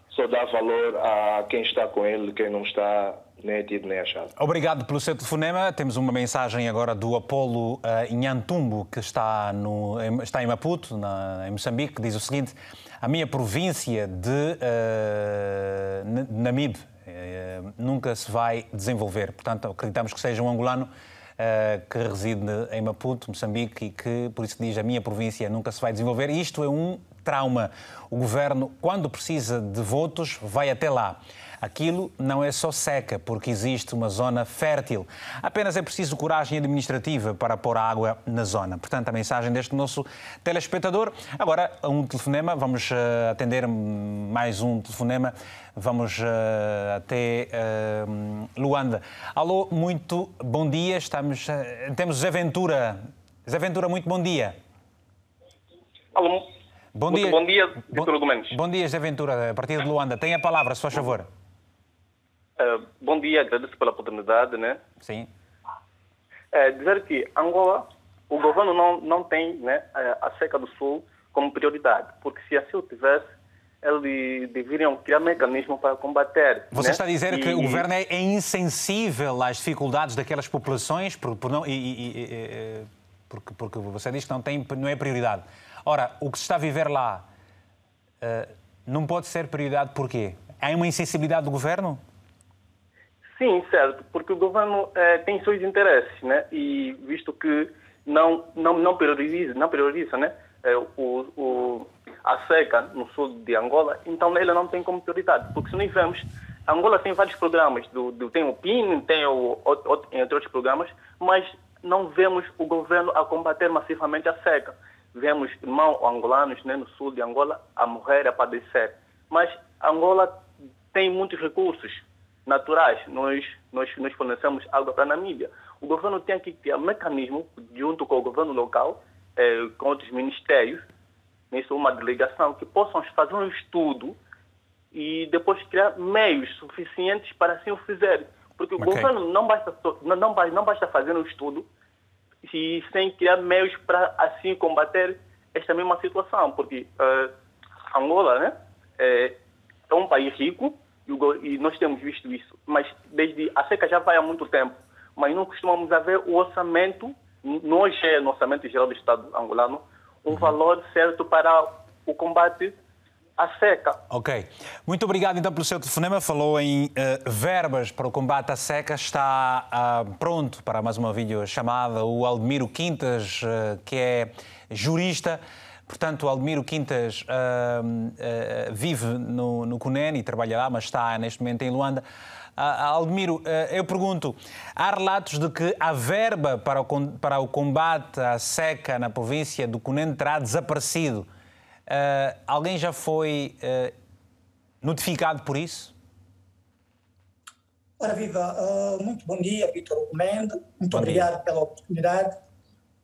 H: só dá valor a quem está com ele, quem não está nem é tido nem achado.
A: Obrigado pelo seu telefonema. Temos uma mensagem agora do Apolo uh, Inhantumbo, que está, no, está em Maputo, na, em Moçambique, que diz o seguinte: A minha província de uh, Namib uh, nunca se vai desenvolver. Portanto, acreditamos que seja um angolano uh, que reside em Maputo, Moçambique, e que por isso diz: A minha província nunca se vai desenvolver. Isto é um trauma. O governo, quando precisa de votos, vai até lá. Aquilo não é só seca, porque existe uma zona fértil. Apenas é preciso coragem administrativa para pôr água na zona. Portanto, a mensagem deste nosso telespectador. Agora, um telefonema, vamos uh, atender mais um telefonema. Vamos uh, até uh, Luanda. Alô, muito bom dia. Estamos, temos Zé Ventura. Zé Ventura, muito bom dia.
I: Alô,
A: Bom
I: Muito
A: dia.
I: bom dia, Vitor Argumentos.
A: Bom dia, Zé Ventura, a partir de Luanda. Tem a palavra, se faz favor.
I: Uh, bom dia, agradeço pela oportunidade, né?
A: Sim.
I: É, dizer que Angola, o governo não, não tem né, a seca do sul como prioridade, porque se assim o tivesse, eles deveriam criar mecanismo para combater.
A: Você
I: né?
A: está a dizer
I: e...
A: que o governo é, é, insensível às dificuldades daquelas populações, por, por não, e, e, e, porque, porque você diz que não, tem, não é prioridade. Ora, o que se está a viver lá uh, não pode ser prioridade porquê? Há uma insensibilidade do governo?
I: Sim, certo, porque o governo eh, tem seus interesses, né? E visto que não não não prioriza, não prioriza, né? Eh, o, o, a seca no sul de Angola, então ele não tem como prioridade, porque se nós vemos, Angola tem vários programas, do, do tem o PIN, tem o, entre outros programas, mas não vemos o governo a combater massivamente a seca vemos irmãos angolanos né, no sul de Angola a morrer, a padecer. Mas Angola tem muitos recursos naturais. Nós, nós, nós fornecemos água para a Namíbia. O governo tem que criar um mecanismo, junto com o governo local, eh, com outros ministérios, nisso uma delegação, que possam fazer um estudo e depois criar meios suficientes para assim o fazerem. Porque o okay. governo não basta, não, não, não basta fazer um estudo e sem criar meios para assim combater esta mesma situação, porque uh, Angola né, é, é, um país rico e, nós temos visto isso, mas desde a seca já vai há muito tempo, mas não costumamos ver o orçamento, nós é no orçamento geral do Estado angolano, um valor certo para o combate à seca.
A: Ok. Muito obrigado então pelo seu telefonema. Falou em uh, verbas para o combate à seca. Está uh, pronto para mais uma videochamada o Aldemiro Quintas, uh, que é jurista. Portanto, Aldemiro Quintas vive no, no Cunene e trabalha lá, mas está neste momento em Luanda. Aldemiro, eu pergunto: há relatos de que a verba para o, para o combate à seca na província do Cunene terá desaparecido. Uh, alguém já foi uh, notificado por isso?
J: Ora, viva, uh, muito bom dia, Vitor Gomes. Muito bom obrigado dia. pela oportunidade.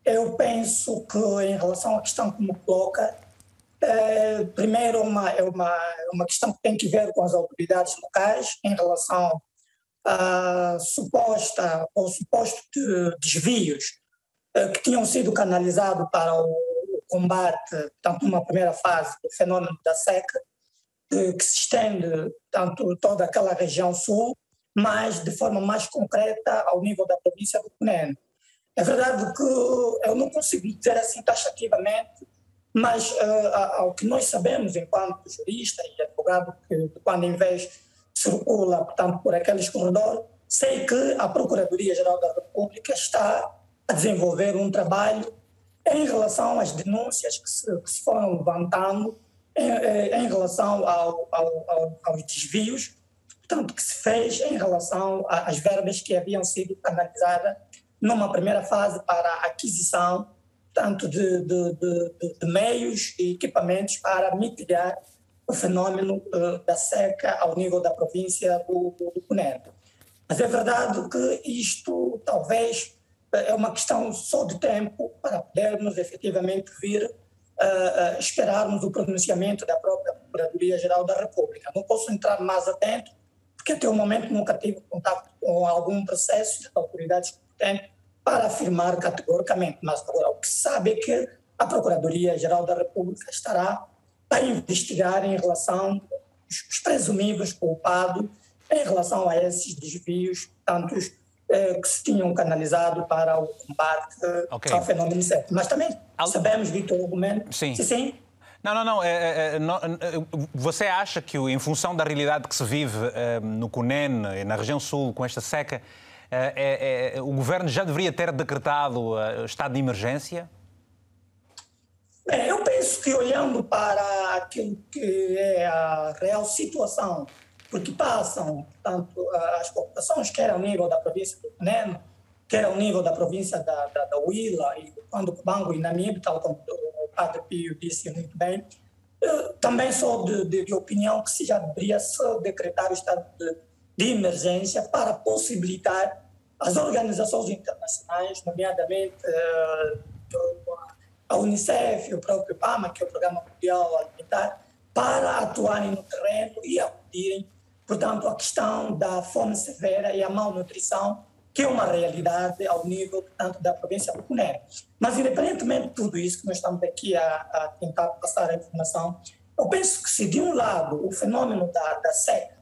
J: Eu penso que, em relação à questão que me coloca, é, primeiro, uma, é uma, uma questão que tem que ver com as autoridades locais em relação a suposta ou suposto de desvios que tinham sido canalizados para o combate, tanto numa primeira fase, do fenômeno da seca, que se estende tanto toda aquela região sul, mas de forma mais concreta ao nível da província do Cunene. É verdade que eu não consigo dizer assim taxativamente, mas uh, ao que nós sabemos enquanto jurista e advogado que quando em vez circula, portanto, por aqueles corredores, sei que a Procuradoria-Geral da República está a desenvolver um trabalho em relação às denúncias que se, que se foram levantando em, em relação ao, ao, ao, aos desvios, portanto, que se fez em relação às verbas que haviam sido canalizadas numa primeira fase para aquisição tanto de, de, de, de, meios e equipamentos para mitigar o fenômeno uh, da seca ao nível da província do, do, Mas é verdade que isto talvez é uma questão só de tempo para podermos efetivamente vir uh, uh, esperarmos o pronunciamento da própria Procuradoria-Geral da República. Não posso entrar mais atento, porque até o momento nunca tive contato com algum processo de autoridades competentes para afirmar categoricamente. Mas agora o que se sabe é que a Procuradoria-Geral da República estará a investigar em relação aos presumíveis culpados em relação a esses desvios, tantos eh, que se tinham canalizado para o combate okay. ao fenômeno certo. Mas também Al... sabemos, Vitor Argumento,
A: sim.
J: sim, sim
A: não, não, não. É, é, é, não. Você acha que, em função da realidade que se vive é, no Cunene, na região sul, com esta seca, é, é, o governo já deveria ter decretado estado de emergência?
J: eu penso que, olhando para aquilo que é a real situação porque passam, tanto as populações, quer ao nível da província do Cuneno, quer ao nível da província da, da, da Huila, e quando o Banco e Namibe, tal como o Padre Pio disse muito bem, também sou de, de, de, opinião que se já deveria se decretar o estado de, de emergência para possibilitar as organizações internacionais, nomeadamente uh, a Unicef, o próprio PAMA, que é o Programa Mundial Alimentar, para atuarem no terreno e acudirem, portanto, à questão da fome severa e a malnutrição, que é uma realidade ao nível, portanto, da província do Cunene. Mas, independentemente de tudo isso que nós estamos aqui a, a, tentar passar a informação, eu penso que se, de um lado, o fenômeno da, da seca,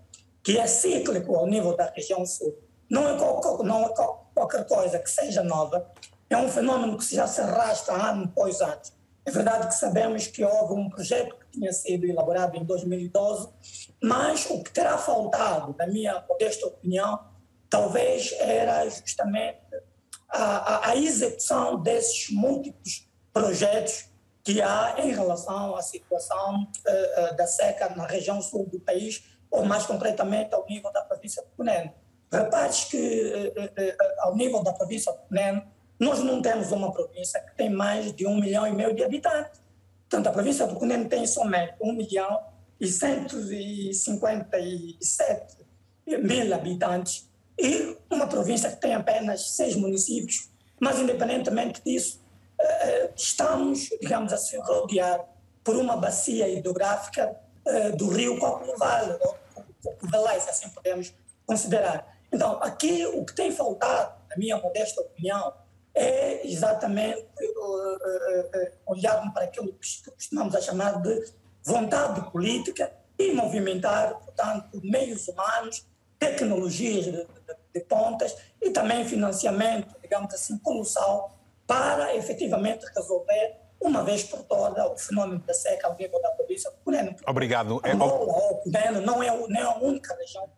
J: que é cíclico ao nível da região sul, não é, não é qualquer coisa que seja nova, é um fenômeno que já se arrasta ano após ano. É verdade que sabemos que houve um projeto que tinha sido elaborado em 2012, mas o que terá faltado, na minha modesta opinião, talvez era justamente a, a, a execução desses múltiplos projetos que há em relação à situação uh, uh, da seca na região sul do país, ou mais concretamente ao nível da província de Cunene. Repare que, uh, ao nível da província de Cunene, nós não temos uma província que tem mais de um milhão e meio de habitantes. Portanto, a província do Cunene tem somente um milhão e 157 mil habitantes e uma província que tem apenas seis municípios. Mas, independentemente disso, eh, estamos, digamos assim, rodeados por uma bacia hidrográfica eh, do rio Coco Se assim podemos considerar. Então, aqui o que tem faltado, na minha modesta opinião, é exatamente uh, uh, olharmos para aquilo que costumamos a chamar de vontade política e movimentar, portanto, meios humanos, tecnologias de, de, de pontas e também financiamento, digamos assim, colossal para efetivamente resolver uma vez por todas o fenômeno da seca ao nível da província do Cuneno.
A: Obrigado.
J: Angola, o Cuneno não é, não é a única região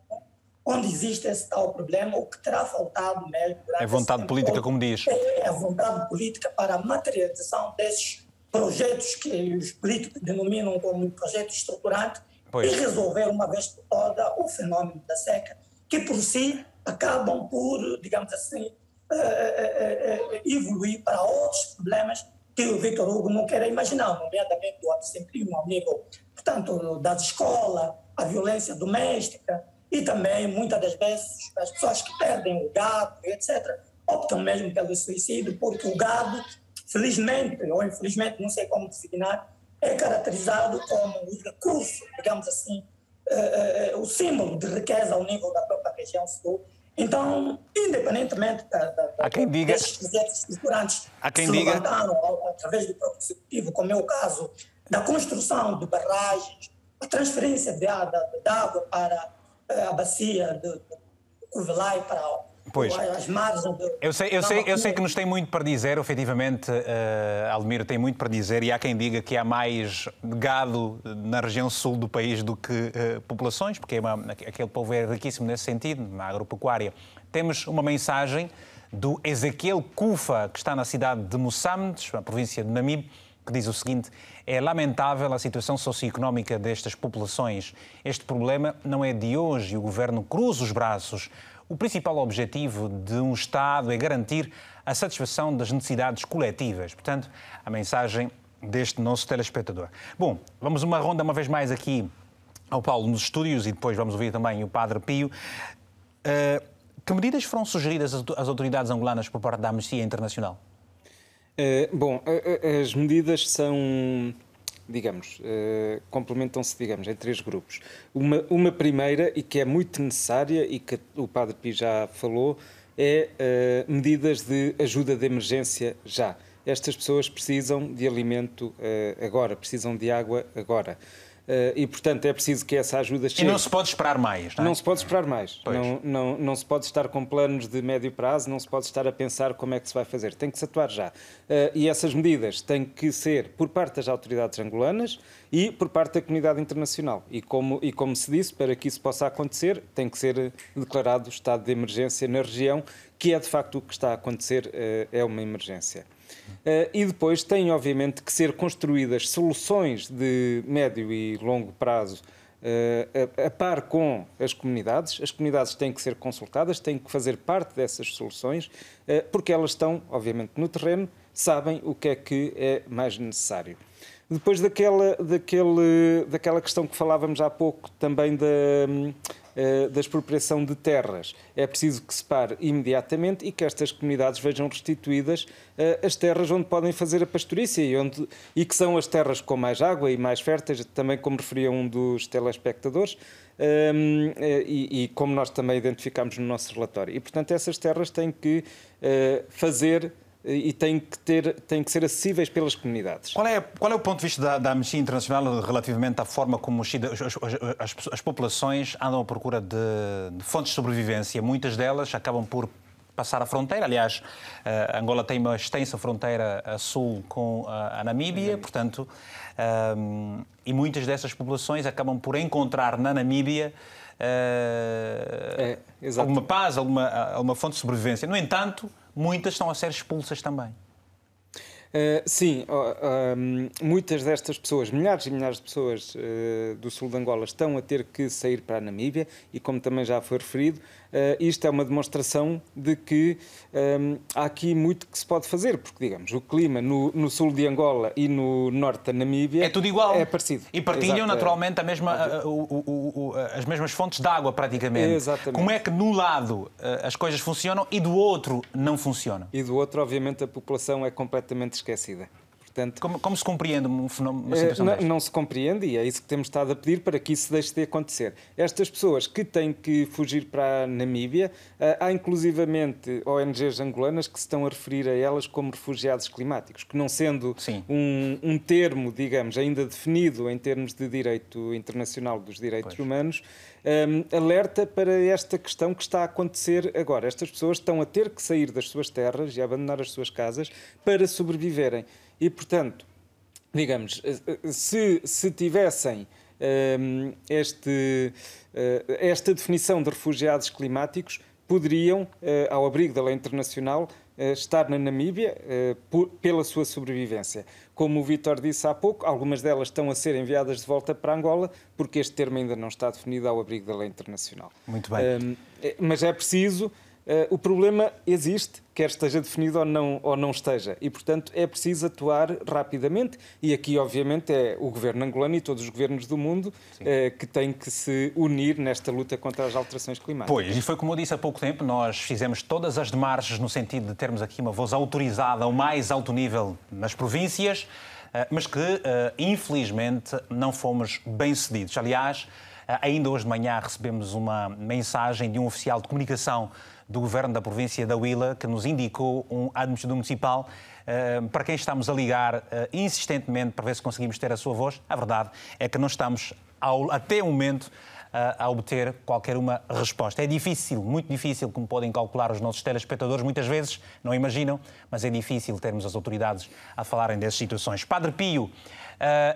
J: onde existe esse tal problema, o que terá faltado mesmo.
A: É vontade política, como diz.
J: É a vontade política para a materialização desses projetos que os políticos denominam como projetos estruturantes pois. e resolver uma vez por todas o fenômeno da seca, que por si acabam por, digamos assim, uh, uh, uh, evoluir para outros problemas que o Victor Hugo não quer imaginar, nomeadamente o antissemitismo ao nível, portanto, das escolas, a violência doméstica, e também, muitas das vezes, as pessoas que perdem o gado, etc., optam mesmo pelo suicídio, porque o gado, felizmente ou infelizmente, não sei como designar, é caracterizado como o recurso, digamos assim, eh, eh, o símbolo de riqueza ao nível da própria região sul. Então, independentemente da, da,
A: há quem diga,
J: desses projetos estruturantes
A: há quem que se diga,
J: através do próprio executivo, como é o caso da construção de barragens, a transferência de, de água para a bacia de, Cuvelai para Pois. As margens.
A: Eu sei, eu, sei, eu sei que nos tem muito para dizer, efetivamente, uh, Almiro tem muito para dizer, e há quem diga que há mais gado na região sul do país do que uh, populações, porque é uma, aquele povo é riquíssimo nesse sentido, na agropecuária. Temos uma mensagem do Ezequiel Kufa, que está na cidade de Moçambique, na província de Namibe, que diz o seguinte: é lamentável a situação socioeconómica destas populações. Este problema não é de hoje e o governo cruza os braços. O principal objetivo de um Estado é garantir a satisfação das necessidades coletivas. Portanto, a mensagem deste nosso telespectador. Bom, vamos uma ronda uma vez mais aqui ao Paulo nos estúdios e depois vamos ouvir também o Padre Pio. Uh, que medidas foram sugeridas às autoridades angolanas por parte da Amnistia Internacional?
E: Uh, bom, as medidas são, digamos, uh, complementam-se, digamos, em três grupos. Uma, uma primeira, e que é muito necessária, e que o Padre Pi já falou, é medidas de ajuda de emergência já. Estas pessoas precisam de alimento agora, precisam de água agora. Uh, e, portanto, é preciso que essa ajuda chegue.
A: E não se pode esperar mais, não é?
E: Não se pode esperar mais. Não, não, não se pode estar com planos de médio prazo, não se pode estar a pensar como é que se vai fazer. Tem que se atuar já. Uh, e essas medidas têm que ser por parte das autoridades angolanas e por parte da comunidade internacional. E como, e como se disse, para que isso possa acontecer, tem que ser declarado estado de emergência na região, que é de facto o que está a acontecer, é uma emergência. Uh, e depois têm, obviamente, que ser construídas soluções de médio e longo prazo a, a par com as comunidades. As comunidades têm que ser consultadas, têm que fazer parte dessas soluções, porque elas estão, obviamente, no terreno, sabem o que é que é mais necessário. Depois daquela, daquele, daquela questão que falávamos há pouco também da, eh, da expropriação de terras, é preciso que se pare imediatamente e que estas comunidades vejam restituídas eh, as terras onde podem fazer a pastorícia e, onde, e que são as terras com mais água e mais férteis, também como referia um dos telespectadores, um, eh, e, e, como nós também identificamos no nosso relatório. E, portanto, essas terras têm que uh, fazer e têm que, ter, têm que ser acessíveis pelas comunidades.
A: Qual é, qual é o ponto de vista da, da Amnistia Internacional relativamente à forma como os, as, as, as, populações andam à procura de, de, fontes de sobrevivência? Muitas delas acabam por passar a fronteira. Aliás, uh, Angola tem uma extensa fronteira a sul com a, a Namíbia, uhum. portanto, um, e muitas dessas populações acabam por encontrar na Namíbia é, alguma paz, alguma, alguma fonte de sobrevivência. No entanto, muitas estão a ser expulsas também.
E: Uh, sim, uh, muitas destas pessoas, milhares e milhares de pessoas uh, do sul de Angola estão a ter que sair para a Namíbia e, como também já foi referido, Uh, isto é uma demonstração de que um, ehm, há aqui muito que se pode fazer, porque, digamos, o clima no, no, sul de Angola e no norte da Namíbia
A: é tudo igual.
E: É parecido.
A: E partilham Exato, naturalmente a mesma, a, o, o, o, as mesmas fontes de água, praticamente.
E: Exatamente.
A: Como é que no lado as coisas funcionam e do outro não funcionam?
E: E do outro, obviamente, a população é completamente esquecida.
A: Portanto, como, como se compreende um fenómeno, uma
E: eh, situação não, não, se compreende e é isso que temos estado a pedir para que isso deixe de acontecer. Estas pessoas que têm que fugir para a Namíbia, eh, há inclusivamente ONGs angolanas que se estão a referir a elas como refugiados climáticos, que não sendo um, um, termo, digamos, ainda definido em termos de direito internacional dos direitos pois. humanos, um, ehm, alerta para esta questão que está a acontecer agora. Estas pessoas estão a ter que sair das suas terras e abandonar as suas casas para sobreviverem. E, portanto, digamos, se, se tivessem um, ehm, este, uh, esta definição de refugiados climáticos, poderiam, uh, ao abrigo da lei internacional, uh, estar na Namíbia por, pela sua sobrevivência. Como o Vitor disse há pouco, algumas delas estão a ser enviadas de volta para Angola, porque este termo ainda não está definido ao abrigo da lei internacional.
A: Muito bem. Um,
E: ehm, mas é preciso o problema existe, quer esteja definido ou não, ou não esteja, e, portanto, é preciso atuar rapidamente. E aqui, obviamente, é o governo angolano e todos os governos do mundo uh, que têm que se unir nesta luta contra as alterações climáticas.
A: Pois, e foi como eu disse há pouco tempo, nós fizemos todas as demarches no sentido de termos aqui uma voz autorizada ao mais alto nível nas províncias, uh, mas que, infelizmente, não fomos bem-sucedidos. Aliás, ainda hoje de manhã recebemos uma mensagem de um oficial de comunicação do Governo da província da Huila, que nos indicou um administrador municipal uh, para quem estamos a ligar uh, insistentemente para ver se conseguimos ter a sua voz. A verdade é que não estamos, ao, até o momento, uh, a obter qualquer uma resposta. É difícil, muito difícil, como podem calcular os nossos telespectadores, muitas vezes não imaginam, mas é difícil termos as autoridades a falarem dessas situações. Padre Pio,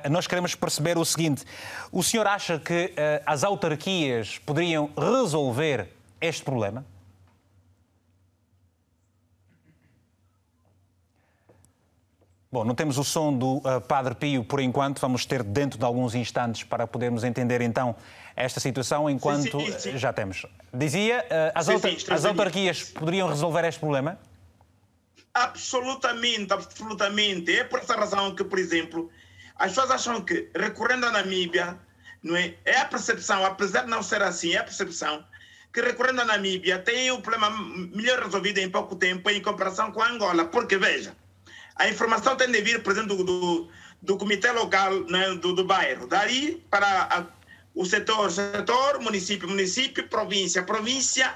A: nós queremos perceber o seguinte: o senhor acha que as autarquias poderiam resolver este problema? Bom, não temos o som do uh, Padre Pio por enquanto, vamos ter dentro de alguns instantes para podermos entender então esta situação, enquanto sim, sim, sim. já temos. Dizia, uh, as, autar as autarquias poderiam resolver este problema?
B: Absolutamente, absolutamente. É por essa razão que, por exemplo, as pessoas acham que recorrendo à Namíbia, não é? é a percepção, apesar de não ser assim, é a percepção que recorrendo à Namíbia tem o problema melhor resolvido em pouco tempo em comparação com a Angola. Porque, veja, a informação tem de vir, por exemplo, do, do comitê local né, do, do bairro. Daí para a, o setor, setor, município, município, província, província,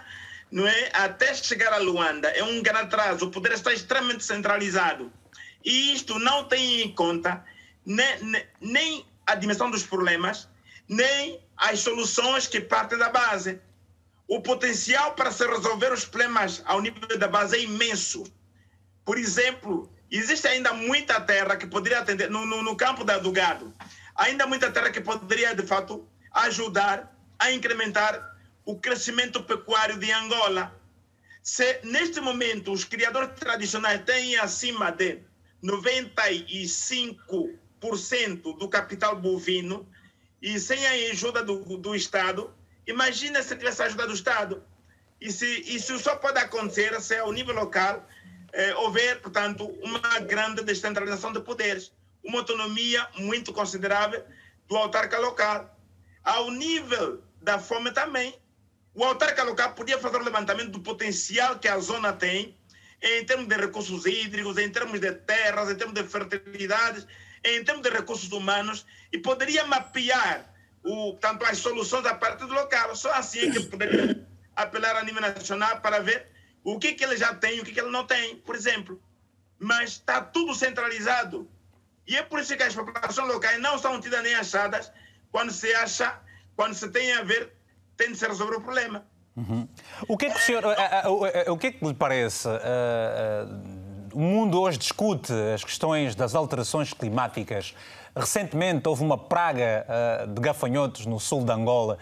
B: não é? até chegar a Luanda. É um grande atraso. O poder está extremamente centralizado. E isto não tem em conta nem, nem a dimensão dos problemas, nem as soluções que partem da base. O potencial para se resolver os problemas ao nível da base é imenso. Por exemplo, Existe ainda muita terra que poderia atender, no, no, no campo da, do gado, ainda muita terra que poderia, de fato, ajudar a incrementar o crescimento pecuário de Angola. Se neste momento os criadores tradicionais têm acima de 95% do capital bovino, e sem a ajuda do, do Estado, imagina se tivesse a ajuda do Estado. E se, isso só pode acontecer se ao nível local eh, houver, portanto, uma grande descentralização de poderes, uma autonomia muito considerável do autarca local. Ao nível da fome também, o autarca local podia fazer o levantamento do potencial que a zona tem em termos de recursos hídricos, em termos de terras, em termos de fertilidade, em termos de recursos humanos, e poderia mapear o, tanto as soluções a partir do local. Só assim é que poderia apelar a nível nacional para ver o que, que ele já tem e o que, que ele não tem, por exemplo. Mas está tudo centralizado. E é por isso que as populações locais não são tidas nem achadas quando se acha, quando se tem a ver, tem de se resolver o problema.
A: Uhum. O que é que o senhor, uh, uh, uh, o que é que lhe parece? o mundo hoje discute as questões das alterações climáticas. Recentemente houve uma praga de gafanhotos no sul de Angola.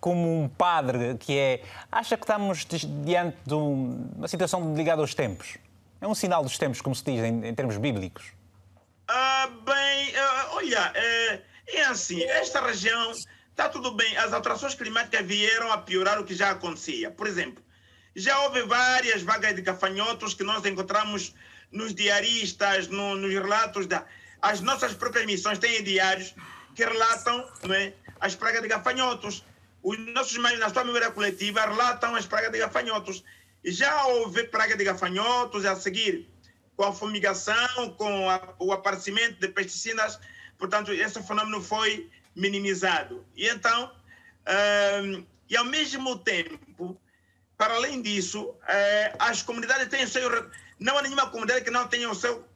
A: Como um padre que é, acha que estamos diante de uma situação ligada aos tempos? É um sinal dos tempos, como se diz em, em termos bíblicos?
B: Ah, bem, olha, é, é assim, esta região Está tudo bem, as alterações climáticas vieram a piorar o que já acontecia. Por exemplo, já houve várias vagas de gafanhotos que nós encontramos nos diaristas, no, nos relatos da. As nossas próprias missões têm diários que relatam não é, as pragas de gafanhotos. Os nossos mães, na sua memória coletiva, relatam as pragas de gafanhotos. Já houve praga de gafanhotos a seguir, com a fumigação, com a, o aparecimento de pesticidas. Portanto, esse fenômeno foi minimizado. E então, um, e ao mesmo tempo, para além disso, é, as comunidades têm o seu. Não há nenhuma comunidade que não tenha o seu,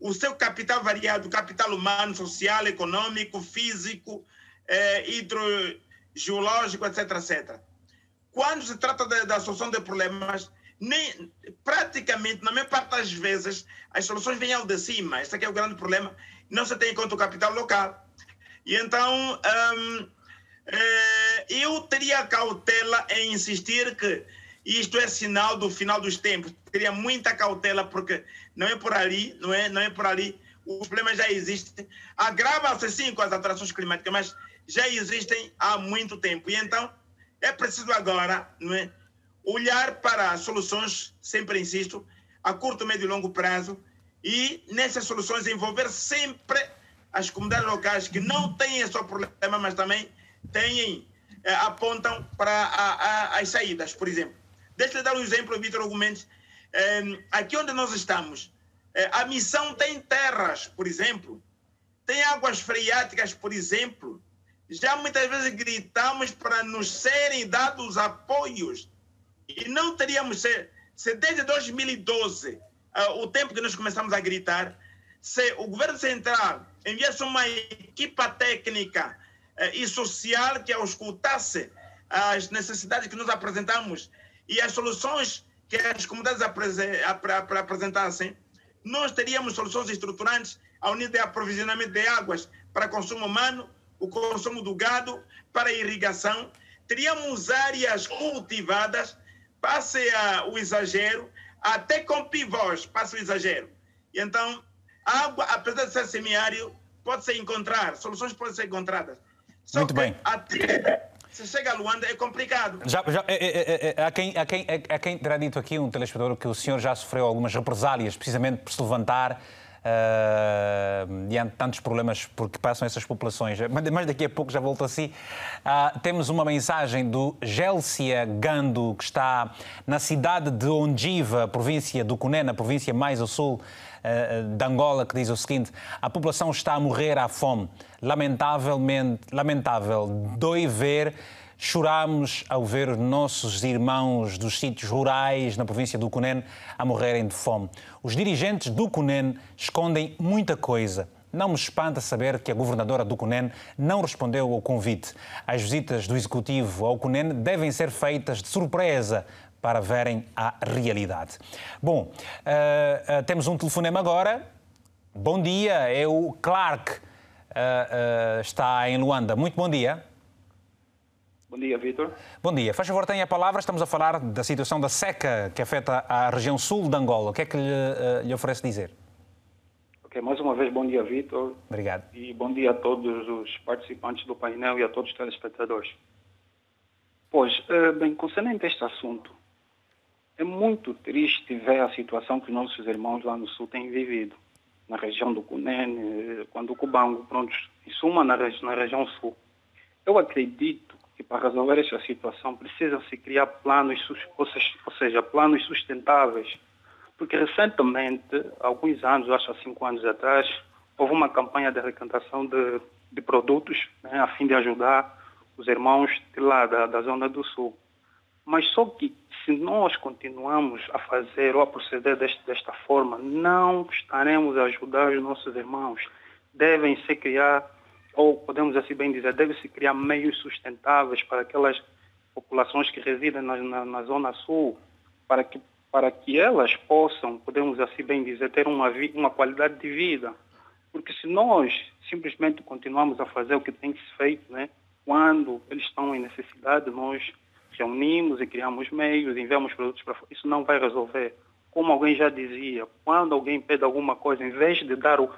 B: o seu capital variado, capital humano, social, econômico, físico, é, hidrogeológico, etc, etc. Quando se trata da, solução de problemas, nem, praticamente, na maior parte das vezes, as soluções vêm ao de cima. Esse aqui é o grande problema. Não se tem em conta o capital local. E então um, é, eu teria cautela em insistir que isto é sinal do final dos tempos. Teria muita cautela porque não é por ali, não é, não é por ali. Os problemas já existem. Agrava-se sim com as alterações climáticas, mas já existem há muito tempo. E então é preciso agora, não é, olhar para soluções, sempre insisto, a curto, médio e longo prazo e nessas soluções envolver sempre as comunidades locais que não têm esse problema, mas também têm, eh, apontam para a, a, as saídas, por exemplo. Deixa-me dar um exemplo, Vitor Argumentos. Eh, aqui onde nós estamos, eh, a missão tem terras, por exemplo, tem águas freáticas, por exemplo. Já muitas vezes gritamos para nos serem dados apoios. E não teríamos ser, se desde 2012, uh, o tempo que nós começamos a gritar, se o governo central enviasse uma equipa técnica eh, e social que auscultasse as necessidades que nós apresentamos e as soluções que as comunidades apresentassem, nós teríamos soluções estruturantes ao nível de aprovisionamento de águas para consumo humano, o consumo do gado, para irrigação. Teríamos áreas cultivadas, passe o exagero, até com pivôs, passe o exagero. E então, a água, apesar de ser semiárido, pode ser encontrar, soluções podem ser encontradas.
A: Só Muito bem.
B: Até se chega a Luanda é complicado.
A: Já, já, é, é, é, há, quem, há, quem, há quem terá dito aqui, um telespectador, que o senhor já sofreu algumas represálias, precisamente por se levantar uh, diante de tantos problemas por que passam essas populações. Mas daqui a pouco já volto a si. Uh, temos uma mensagem do Gélcia Gando, que está na cidade de Ondiva, província do Cuné, na província mais ao sul uh, de Angola, que diz o seguinte: a população está a morrer à fome. Lamentavelmente, lamentável, dói ver Choramos ao ver os nossos irmãos dos sítios rurais na província do Cunene a morrerem de fome. Os dirigentes do Cunene escondem muita coisa. Não me espanta saber que a governadora do Cunene não respondeu ao convite. As visitas do Executivo ao Cunene devem ser feitas de surpresa para verem a realidade. Bom, uh, uh, temos um telefonema agora. Bom dia, é o Clark, uh, está em Luanda. Muito bom dia.
K: Bom dia, Vitor.
A: Bom dia. Faz favor, tenha a palavra. Estamos a falar da situação da seca que afeta a região sul de Angola. O que é que lhe, uh, lhe oferece dizer?
K: Ok, mais uma vez, bom dia, Vitor.
A: Obrigado.
K: E bom dia a todos os participantes do painel e a todos os telespectadores. Pois, uh, bem, concernente este assunto, é muito triste ver a situação que os nossos irmãos lá no Sul têm vivido, na região do Cunene, quando o Cubango, pronto, em suma, na, na região Sul. Eu acredito que para resolver esta situação precisam-se criar planos, ou seja, planos sustentáveis, porque recentemente, alguns anos, acho há cinco anos atrás, houve uma campanha de arrecadação de, de produtos né, a fim de ajudar os irmãos de lá, da, da Zona do Sul. Mas só que se nós continuamos a fazer ou a proceder deste, desta forma, não estaremos a ajudar os nossos irmãos. Devem se criar, ou podemos assim bem dizer, devem se criar meios sustentáveis para aquelas populações que residem na, na, na Zona Sul, para que, para que elas possam, podemos assim bem dizer, ter uma, uma qualidade de vida. Porque se nós simplesmente continuamos a fazer o que tem que ser feito, né, quando eles estão em necessidade, nós reunimos e criamos meios, enviamos produtos para Isso não vai resolver. Como alguém já dizia, quando alguém pede alguma coisa, em vez de dar o,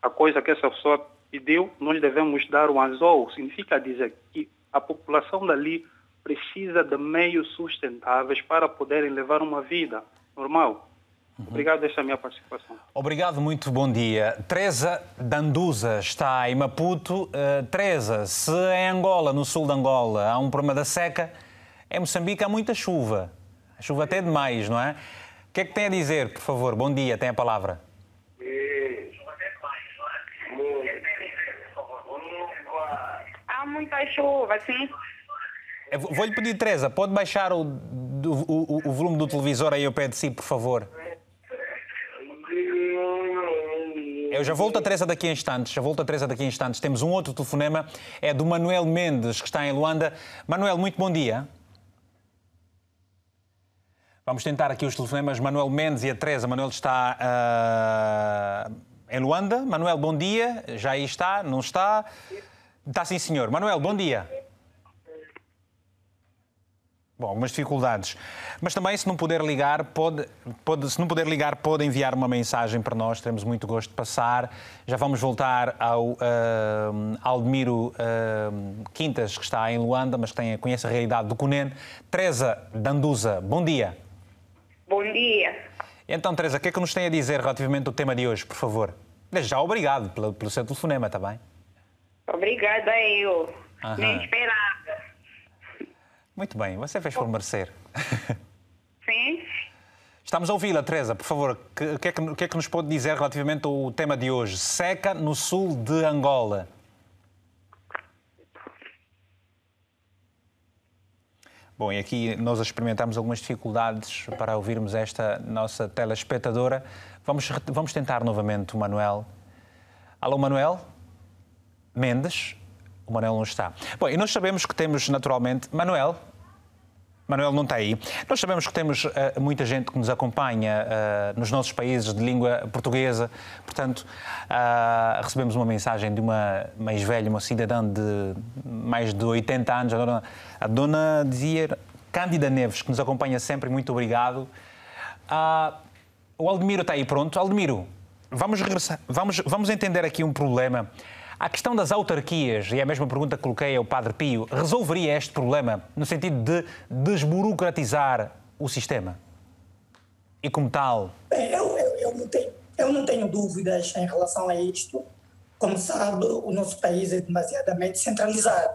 K: a coisa que essa pessoa pediu, nós devemos dar o anzol. Significa dizer que a população dali precisa de meios sustentáveis para poderem levar uma vida normal. Uhum. Obrigado, esta é a minha participação.
A: Obrigado, muito bom dia. Teresa Danduza está em Maputo. Uh, Teresa, se em Angola, no sul de Angola, há um problema da seca, em Moçambique há muita chuva. A chuva até demais, não é? O que é que tem a dizer, por favor? Bom dia, tem a palavra.
L: Há muita chuva, sim.
A: Vou-lhe pedir, Teresa, pode baixar o, o, o, o, volume do televisor aí ao pé de si, por favor? Eu já volto a Teresa daqui a instantes, já volto a Teresa daqui a instantes. Temos um outro telefonema, é do Manuel Mendes, que está em Luanda. Manuel, muito bom dia. Vamos tentar aqui os telefonemas. Manuel Mendes e a Teresa. Manuel está uh, em Luanda. Manuel, bom dia. Já aí está? Não está? Está sim, senhor. Manuel, bom dia. Bom, algumas dificuldades. Mas também, se não puder ligar, pode, pode, se não puder ligar, pode enviar uma mensagem para nós. Teremos muito gosto de passar. Já vamos voltar ao uh, Aldemiro uh, Quintas, que está em Luanda, mas tem, conhece a realidade do Cunen. Teresa Danduza, bom dia.
L: Bom dia.
A: Então, Teresa, o que é que nos tem a dizer relativamente ao tema de hoje, por favor? Desde já, obrigado pelo, pelo seu telefonema, está bem?
L: Obrigada eu. Aham. Nem esperava.
A: Muito bem, você fez por merecer.
L: Sim.
A: Estamos a ouvi-la, Teresa, por favor. O que, é que, que, é que nos pode dizer relativamente ao tema de hoje? Seca no sul de Angola. Bom, e aqui nós experimentamos algumas dificuldades para ouvirmos esta nossa telespectadora. Vamos, vamos tentar novamente o Manuel. Alô, Manuel? Mendes? O Manuel não está. Bom, e nós sabemos que temos naturalmente. Manuel? Manuel não está aí. Nós sabemos que temos uh, muita gente que nos acompanha uh, nos nossos países de língua portuguesa, portanto, uh, recebemos uma mensagem de uma mais velha, uma cidadã de mais de 80 anos, a dona, a dona dizia Cândida Neves, que nos acompanha sempre, muito obrigado. o Aldemiro está aí pronto. Aldemiro, vamos regressar, vamos, vamos entender aqui um problema. A questão das autarquias, e é a mesma pergunta que coloquei ao Padre Pio, resolveria este problema no sentido de desburocratizar o sistema? E como tal?
J: Bem, eu, eu, eu, não tenho, eu não tenho dúvidas em relação a isto. Como sabe, o nosso país é demasiadamente centralizado.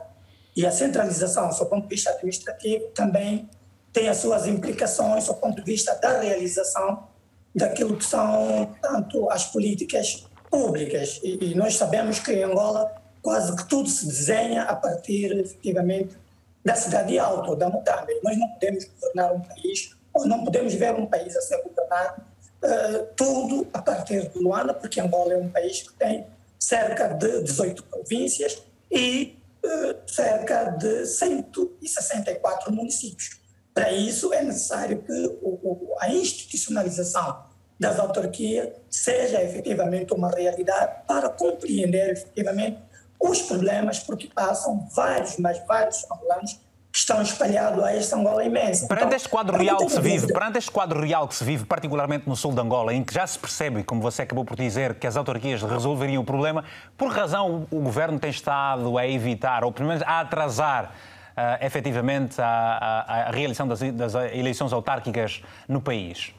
J: E a centralização, do ponto de vista administrativo, também tem as suas implicações do ponto de vista da realização daquilo que são tanto as políticas públicas. E, e, nós sabemos que em Angola quase que tudo se desenha a partir, efetivamente, da cidade alta, da Mutambe. Nós não podemos governar um país, ou não podemos ver um país a ser governado uh, tudo a partir de Luanda, porque Angola é um país que tem cerca de 18 províncias e uh, cerca de 164 municípios. Para isso é necessário que o, o, a institucionalização das autarquias seja efetivamente uma realidade para compreender efetivamente os problemas porque passam vários, mas vários angolanos que estão espalhados a esta Angola imensa.
A: Perante então, este quadro real que se vive, perante este quadro real que se vive, particularmente no sul de Angola, em que já se percebe, como você acabou por dizer, que as autarquias resolveriam o problema, por razão o, o governo tem estado a evitar, ou pelo menos a atrasar uh, efetivamente a, a, a realização das, das, eleições autárquicas no país?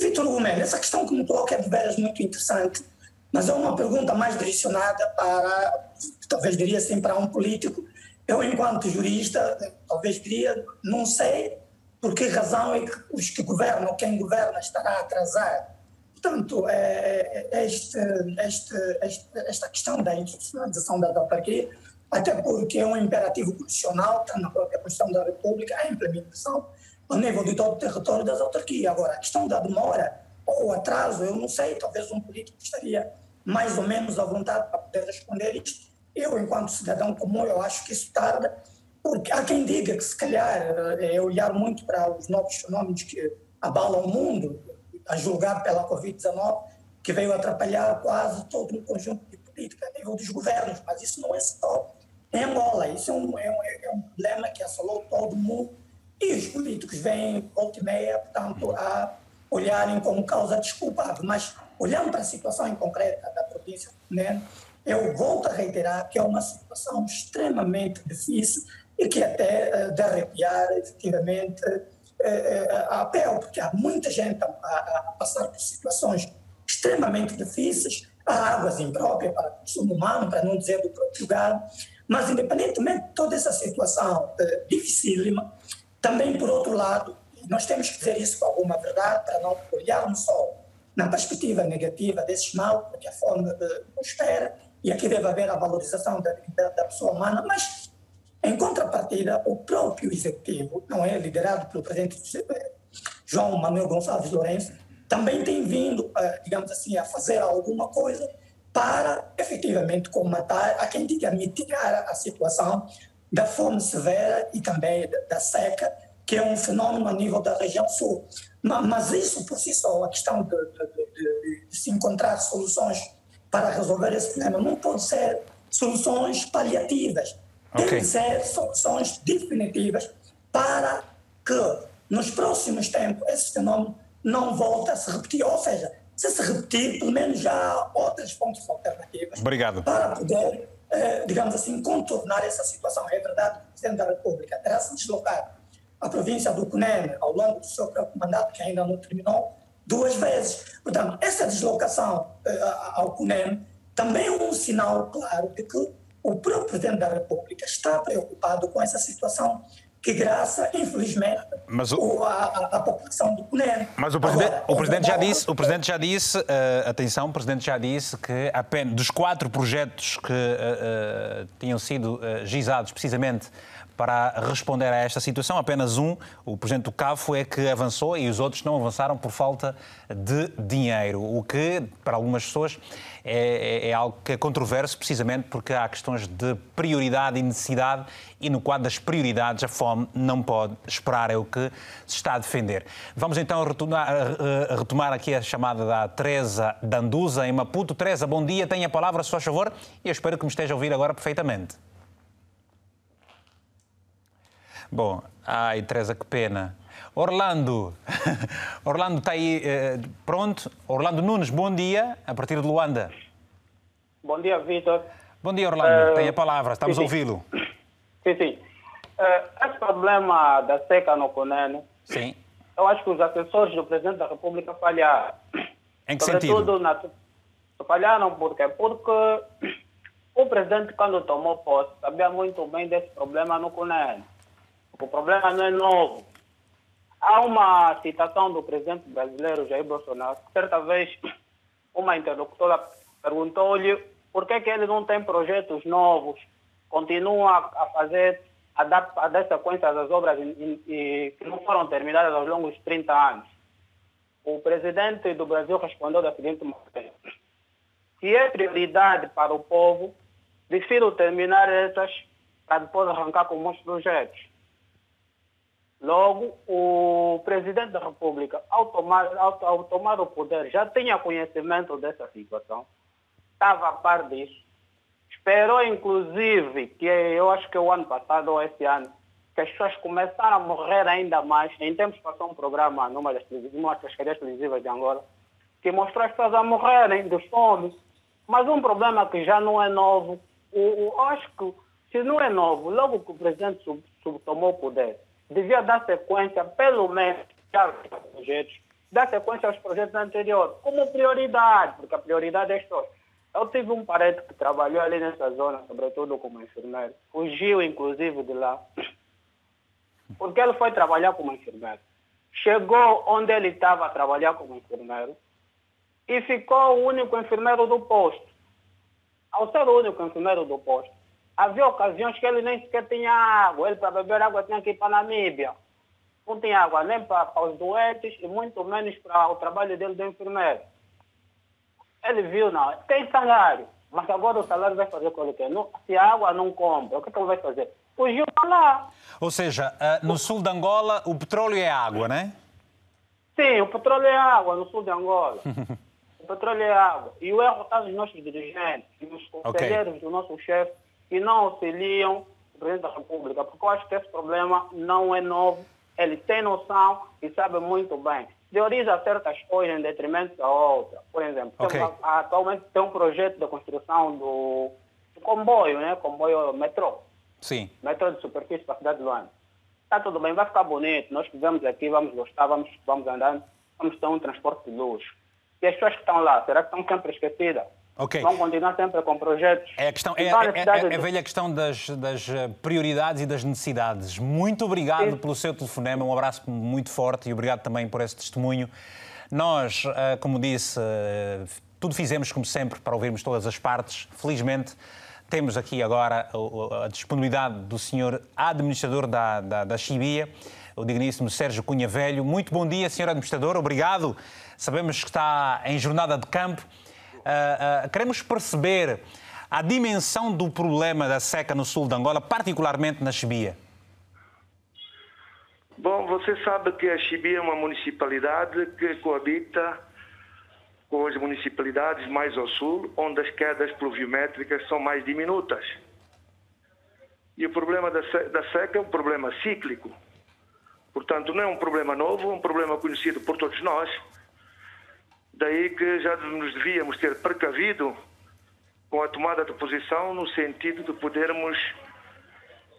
J: Vitor Gomes, essa questão que me coloca é de veras muito interessante, mas é uma pergunta mais direcionada para, talvez diria assim, para um político eu, enquanto jurista, talvez diria, não sei por que razão é que os que governam, quem governa, estará atrasado. Portanto, é, é este, este, este, esta questão da institucionalização da autarquia, até porque é um imperativo constitucional, está na própria Constituição da República, a implementação ao nível de todo o território das autarquias. Agora, a questão da demora ou atraso, eu não sei, talvez um político estaria mais ou menos à vontade para poder responder isto eu, enquanto cidadão comum, eu acho que isso tarda, porque há quem diga que se calhar é olhar muito para os novos fenómenos que abalam o mundo, a julgar pela Covid-19, que veio atrapalhar quase todo um conjunto de política a nível dos governos, mas isso não é só em Angola, isso é um, é um, é um problema que assolou todo mundo e os políticos vêm, volta e portanto, a olharem como causa desculpável, mas olhando para a situação em concreta da província né, eu volto a reiterar que é uma situação extremamente difícil e que até uh, de arrepiar efetivamente uh, a pele, porque há muita gente a, a, passar por situações extremamente difíceis, há águas impróprias para consumo humano, para não dizer do próprio gado, mas independentemente de toda essa situação dificílima, também por outro lado, nós temos que dizer isso com alguma verdade, para não olharmos só na perspectiva negativa desse mal, porque a fome espera, e aqui deve haver a valorização da dignidade da pessoa humana, mas, em contrapartida, o próprio executivo, não é? Liderado pelo presidente João Manuel Gonçalves Lourenço, também tem vindo, eh, digamos assim, a fazer alguma coisa para efetivamente combater, a quem diga mitigar a situação da fome severa e também da seca, que é um fenômeno a nível da região sul. Mas isso por si só, a questão de, de, de, de se encontrar soluções para resolver esse problema. Não pode ser soluções paliativas. Okay. Tem que ser soluções definitivas para que nos próximos tempos esse fenômeno não volte a se repetir. Ou seja, se se repetir, pelo menos já há outras fontes alternativas
A: Obrigado.
J: para poder, digamos assim, contornar essa situação. É verdade que o Presidente da República terá se deslocado à província do Cunene ao longo do seu próprio mandato, que ainda não terminou, duas vezes. Portanto, essa deslocação uh, ao CUNEM também é um sinal claro de que o próprio Presidente da República está preocupado com essa situação que graça, infelizmente, mas o, a, a, população do CUNEM.
A: Mas o Presidente, Agora, o presidente já disse, o Presidente já disse, uh, atenção, o Presidente já disse que apenas dos quatro projetos que uh, uh, tinham sido gizados precisamente para responder a esta situação. Apenas um, o Presidente do CAFO, é que avançou e os outros não avançaram por falta de dinheiro, o que, para algumas pessoas, é, é, é algo que é controverso, precisamente porque há questões de prioridade e necessidade e, no quadro das prioridades, a fome não pode esperar, é o que se está a defender. Vamos então retomar, retomar aqui a chamada da Teresa Danduza, em Maputo. Teresa, bom dia, tenha a palavra, se faz favor, e eu espero que me esteja a ouvir agora perfeitamente. Bom, ai, Teresa, que pena. Orlando, Orlando está aí eh, pronto. Orlando Nunes, bom dia, a partir de Luanda.
M: Bom dia, Vitor.
A: Bom dia, Orlando. Uh, Tem a palavra, estamos sim, a ouvi-lo.
M: Sim, sim. Uh, esse problema da seca no Conene,
A: sim.
M: eu acho que os assessores do Presidente da República falharam.
A: Em que sentido?
M: Na... Falharam por quê? Porque o Presidente, quando tomou posse, sabia muito bem desse problema no Conene. O problema não é novo. Há uma citação do presidente brasileiro Jair Bolsonaro, que certa vez uma interlocutora perguntou-lhe por que, que ele não tem projetos novos, continua a fazer, a dar, a dar sequência das obras que não foram terminadas aos longos 30 anos. O presidente do Brasil respondeu da seguinte maneira: se é prioridade para o povo, prefiro terminar essas para depois arrancar com muitos projetos. Logo, o presidente da República, ao tomar, ao, ao tomar o poder, já tinha conhecimento dessa situação, estava a par disso. Esperou, inclusive, que eu acho que o ano passado ou esse ano, que as pessoas começaram a morrer ainda mais. Em tempos passou um programa numa das, numa televisivas de Angola que mostrou as pessoas a morrerem de fome. Mas um problema que já não é novo, eu, acho que se não é novo, logo que o presidente sub, sub, tomou o poder, devia dar sequência, pelo menos, aos projetos, dar sequência aos projetos anteriores, como prioridade, porque a prioridade é só. Eu tive um parente que trabalhou ali nessa zona, sobretudo como enfermeiro. Fugiu, inclusive, de lá porque ele foi trabalhar como enfermeiro. Chegou onde ele estava a trabalhar como enfermeiro e ficou o único enfermeiro do posto. Ao ser o único enfermeiro do posto, havia ocasiões que ele nem sequer tinha água. Ele, para beber água, tinha que ir para a Namíbia. Não tinha água nem para, para os doentes e muito menos para o trabalho dele de enfermeiro. Ele viu, não, tem salário, mas agora o salário vai fazer com ele quer. Se a água não compra, o que, que ele vai fazer? fugiu para lá.
A: Ou seja, uh, no sul de Angola o petróleo é água, não é?
M: Sim, o petróleo é água no sul de Angola. o petróleo é água. E o erro está nos nossos dirigentes nos conselheiros okay. do nosso chefe que não auxiliam o presidente da República, porque eu acho que esse problema não é novo. Ele tem noção e sabe muito bem. Prioriza certas coisas em detrimento da outra. Por exemplo, okay. tem, atualmente tem um projeto de construção do, do comboio, né? comboio metrô.
A: Sim.
M: Metrô de superfície para a cidade de Luanda. Está tudo bem, vai ficar bonito. Nós fizemos aqui, vamos gostar, vamos, vamos andando, vamos ter um transporte de luxo. E as pessoas que estão lá, será que estão sempre esquecidas? Okay. Vão continuar sempre com projetos.
A: É a, questão, é, é, é, é a velha questão das, das, eh, prioridades e das necessidades. Muito obrigado Sim. pelo seu telefonema, um abraço muito forte e obrigado também por esse testemunho. Nós, eh, como disse, eh, tudo fizemos como sempre para ouvirmos todas as partes. Felizmente, temos aqui agora a, disponibilidade do senhor administrador da, da, da Chibia, o digníssimo Sérgio Cunha Velho. Muito bom dia, senhor administrador, obrigado. Sabemos que está em jornada de campo. Uh, uh, queremos perceber a dimensão do problema da seca no sul de Angola, particularmente na Chibia.
N: Bom, você sabe que a Chibia é uma municipalidade que coabita com as municipalidades mais ao sul, onde as quedas pluviométricas são mais diminutas. E o problema da seca é um problema cíclico. Portanto, não é um problema novo, é um problema conhecido por todos nós. Daí que já nos devíamos ter precavido com a tomada de posição no sentido de podermos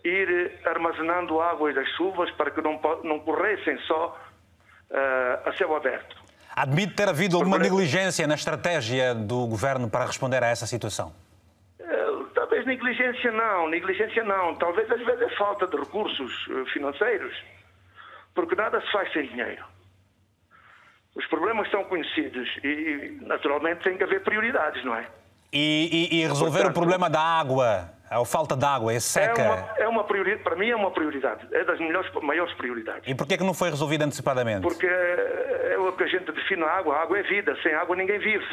N: ir armazenando águas das chuvas para que não, não corressem só uh, a céu aberto.
A: Admite ter havido alguma negligência na estratégia do governo para responder a essa situação?
N: Eh, talvez negligência não, negligência não. Talvez às vezes é falta de recursos eh, financeiros, porque nada se faz sem dinheiro. Os problemas são conhecidos e, naturalmente, tem que haver prioridades, não é?
A: E, e, e resolver Portanto, o problema da água a falta de água, é seca.
N: É uma, é uma prioridade, para mim é uma prioridade, é das melhores, maiores prioridades.
A: E porquê que não foi resolvido antecipadamente?
N: Porque é o que a gente define a água, a água é vida, sem água ninguém vive.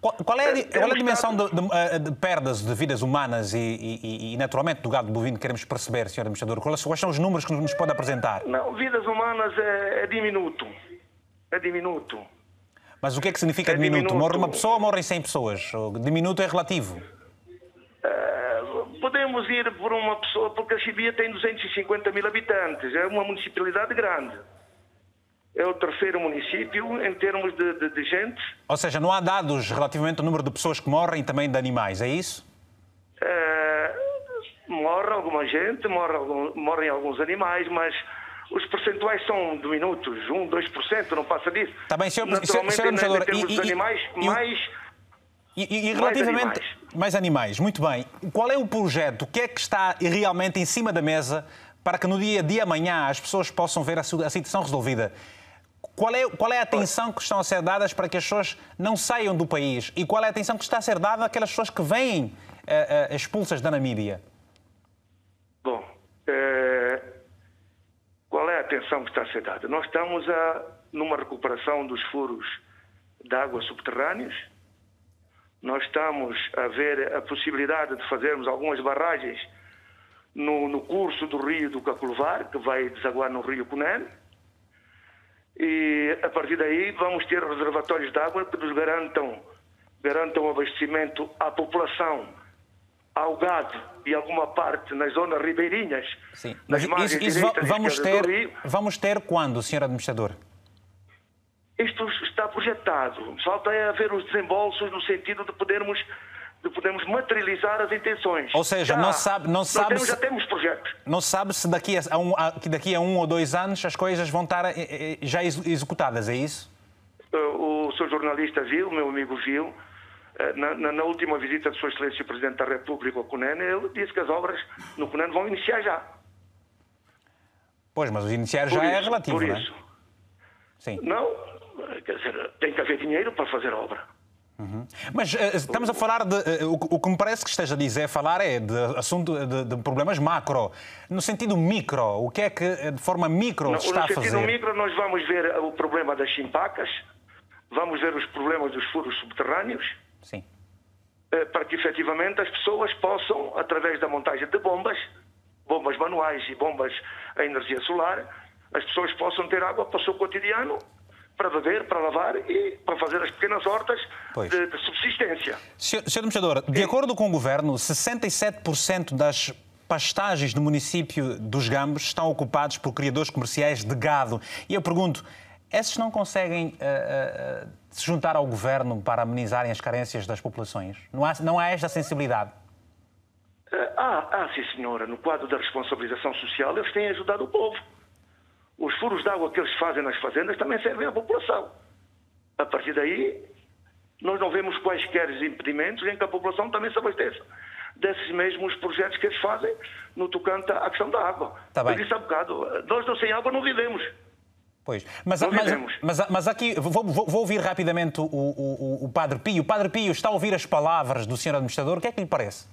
A: Qual, qual é, a, é, qual é a dimensão de, de, eh, de, perdas de vidas humanas e, e, e, naturalmente, do gado bovino queremos perceber, Sr. Administrador? Quais, quais são os números que nos pode apresentar?
N: Não, vidas humanas é, é diminuto. É diminuto.
A: Mas o que é que significa é diminuto? diminuto? Morre uma pessoa ou morrem 100 pessoas? Diminuto é relativo
N: podemos ir por uma pessoa, porque a Chibia tem 250 mil habitantes, é uma municipalidade grande. É o terceiro município em termos de, de, de gente.
A: Ou seja, não há dados relativamente ao número de pessoas que morrem e também de animais, é isso?
N: É, morre alguma gente, morre, morrem alguns animais, mas os percentuais são diminutos, 1, 2%, não passa disso.
A: Está bem, senhor, Naturalmente, senhor, senhor
N: em, termos e, de animais, e, mais
A: e, e relativamente. Mais animais. mais animais. muito bem. Qual é o projeto? O que é que está realmente em cima da mesa para que no dia de amanhã as pessoas possam ver a, a situação resolvida? Qual é, qual é a atenção que estão a ser dadas para que as pessoas não saiam do país? E qual é a atenção que está a ser dada àquelas pessoas que vêm uh, uh, expulsas da Namíbia?
N: Bom, é... atenção que está a ser dada? Nós estamos a, numa recuperação dos furos de água subterrâneos, nós estamos a ver a possibilidade de fazermos algumas barragens no, no curso do rio do Caculvar, que vai desaguar no rio Cunene. E a partir daí vamos ter reservatórios de água que nos garantam, garantam abastecimento à população ao gado e alguma parte nas zonas ribeirinhas,
A: Sim. Mas isso, isso
N: direitas
A: vamos, ter, vamos ter quando, Sr. Administrador?
N: Isto está projetado. Falta é haver os desembolsos no sentido de podermos, de podermos materializar as intenções.
A: Ou seja,
N: já,
A: não sabe- não sabe
N: temos,
A: se-
N: Já temos projetos.
A: Não sabe se daqui a, um, a- que daqui a um ou dois anos as coisas vão estar eh, eh, já ex- executadas, é isso?
N: Uh, o seu jornalista viu, meu amigo viu, na, na- na última visita de Sua Excelência o Presidente da República ao Cunene, ele disse que as obras no Cunene vão iniciar já.
A: Pois, mas os iniciar já é
N: isso,
A: relativo,
N: por
A: não é?
N: isso.
A: Sim.
N: Não, uh, quer dizer, tem que haver dinheiro para fazer a obra.
A: Mas eh, estamos a falar de. eh, o, que- o que me parece que esteja a dizer, falar é de assunto de, de problemas macro. No sentido micro, o que é que eh, de forma micro
N: No,
A: se está
N: no
A: a
N: sentido
A: fazer?
N: micro, nós vamos ver o problema das chimpacas, vamos ver os problemas dos furos subterrâneos,
A: Sim.
N: eh, para que efetivamente as pessoas possam, através da montagem de bombas, bombas manuais e bombas a energia solar, as pessoas possam ter água para o seu cotidiano, para beber, para lavar e para fazer as pequenas hortas de, de subsistência.
A: Sr. Sr. Administrador, de acordo com o Governo, 67% das pastagens do município dos Gambos estão ocupados por criadores comerciais de gado. E eu pergunto, esses não conseguem eh, eh, se juntar ao Governo para amenizarem as carências das populações? Não há, não há esta sensibilidade?
N: Ah, ah, sim, senhora. No quadro da responsabilização social, eles têm ajudado o povo. Os furos de água que eles fazem nas fazendas também servem à população. A partir daí, nós não vemos quaisquer impedimentos em que a população também se abasteça desses mesmos projetos que eles fazem no tocante à questão da água.
A: Tá bem.
N: Eu disse há bocado, nós não sem água não vivemos.
A: Pois. Mas, mas, mas, mas aqui, vou, vou- vou ouvir rapidamente o, o, o- Padre Pio. O Padre Pio está a ouvir as palavras do Sr. Administrador. O que é que lhe parece?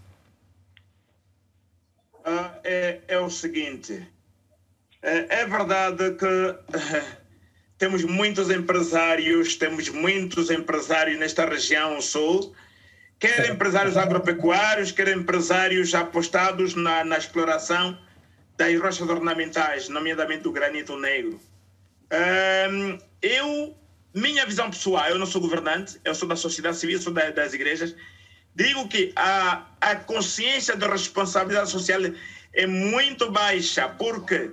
B: Ah, é, é o seguinte: é, é verdade que eh, temos muitos empresários, temos muitos empresários nesta região sul, quer empresários agropecuários, quer empresários apostados na, na exploração das rochas ornamentais, nomeadamente o granito negro. Ahm, eu, minha visão pessoal, eu não sou governante, eu sou da sociedade civil, sou da- das igrejas, digo que a, a consciência de responsabilidade social é muito baixa, porque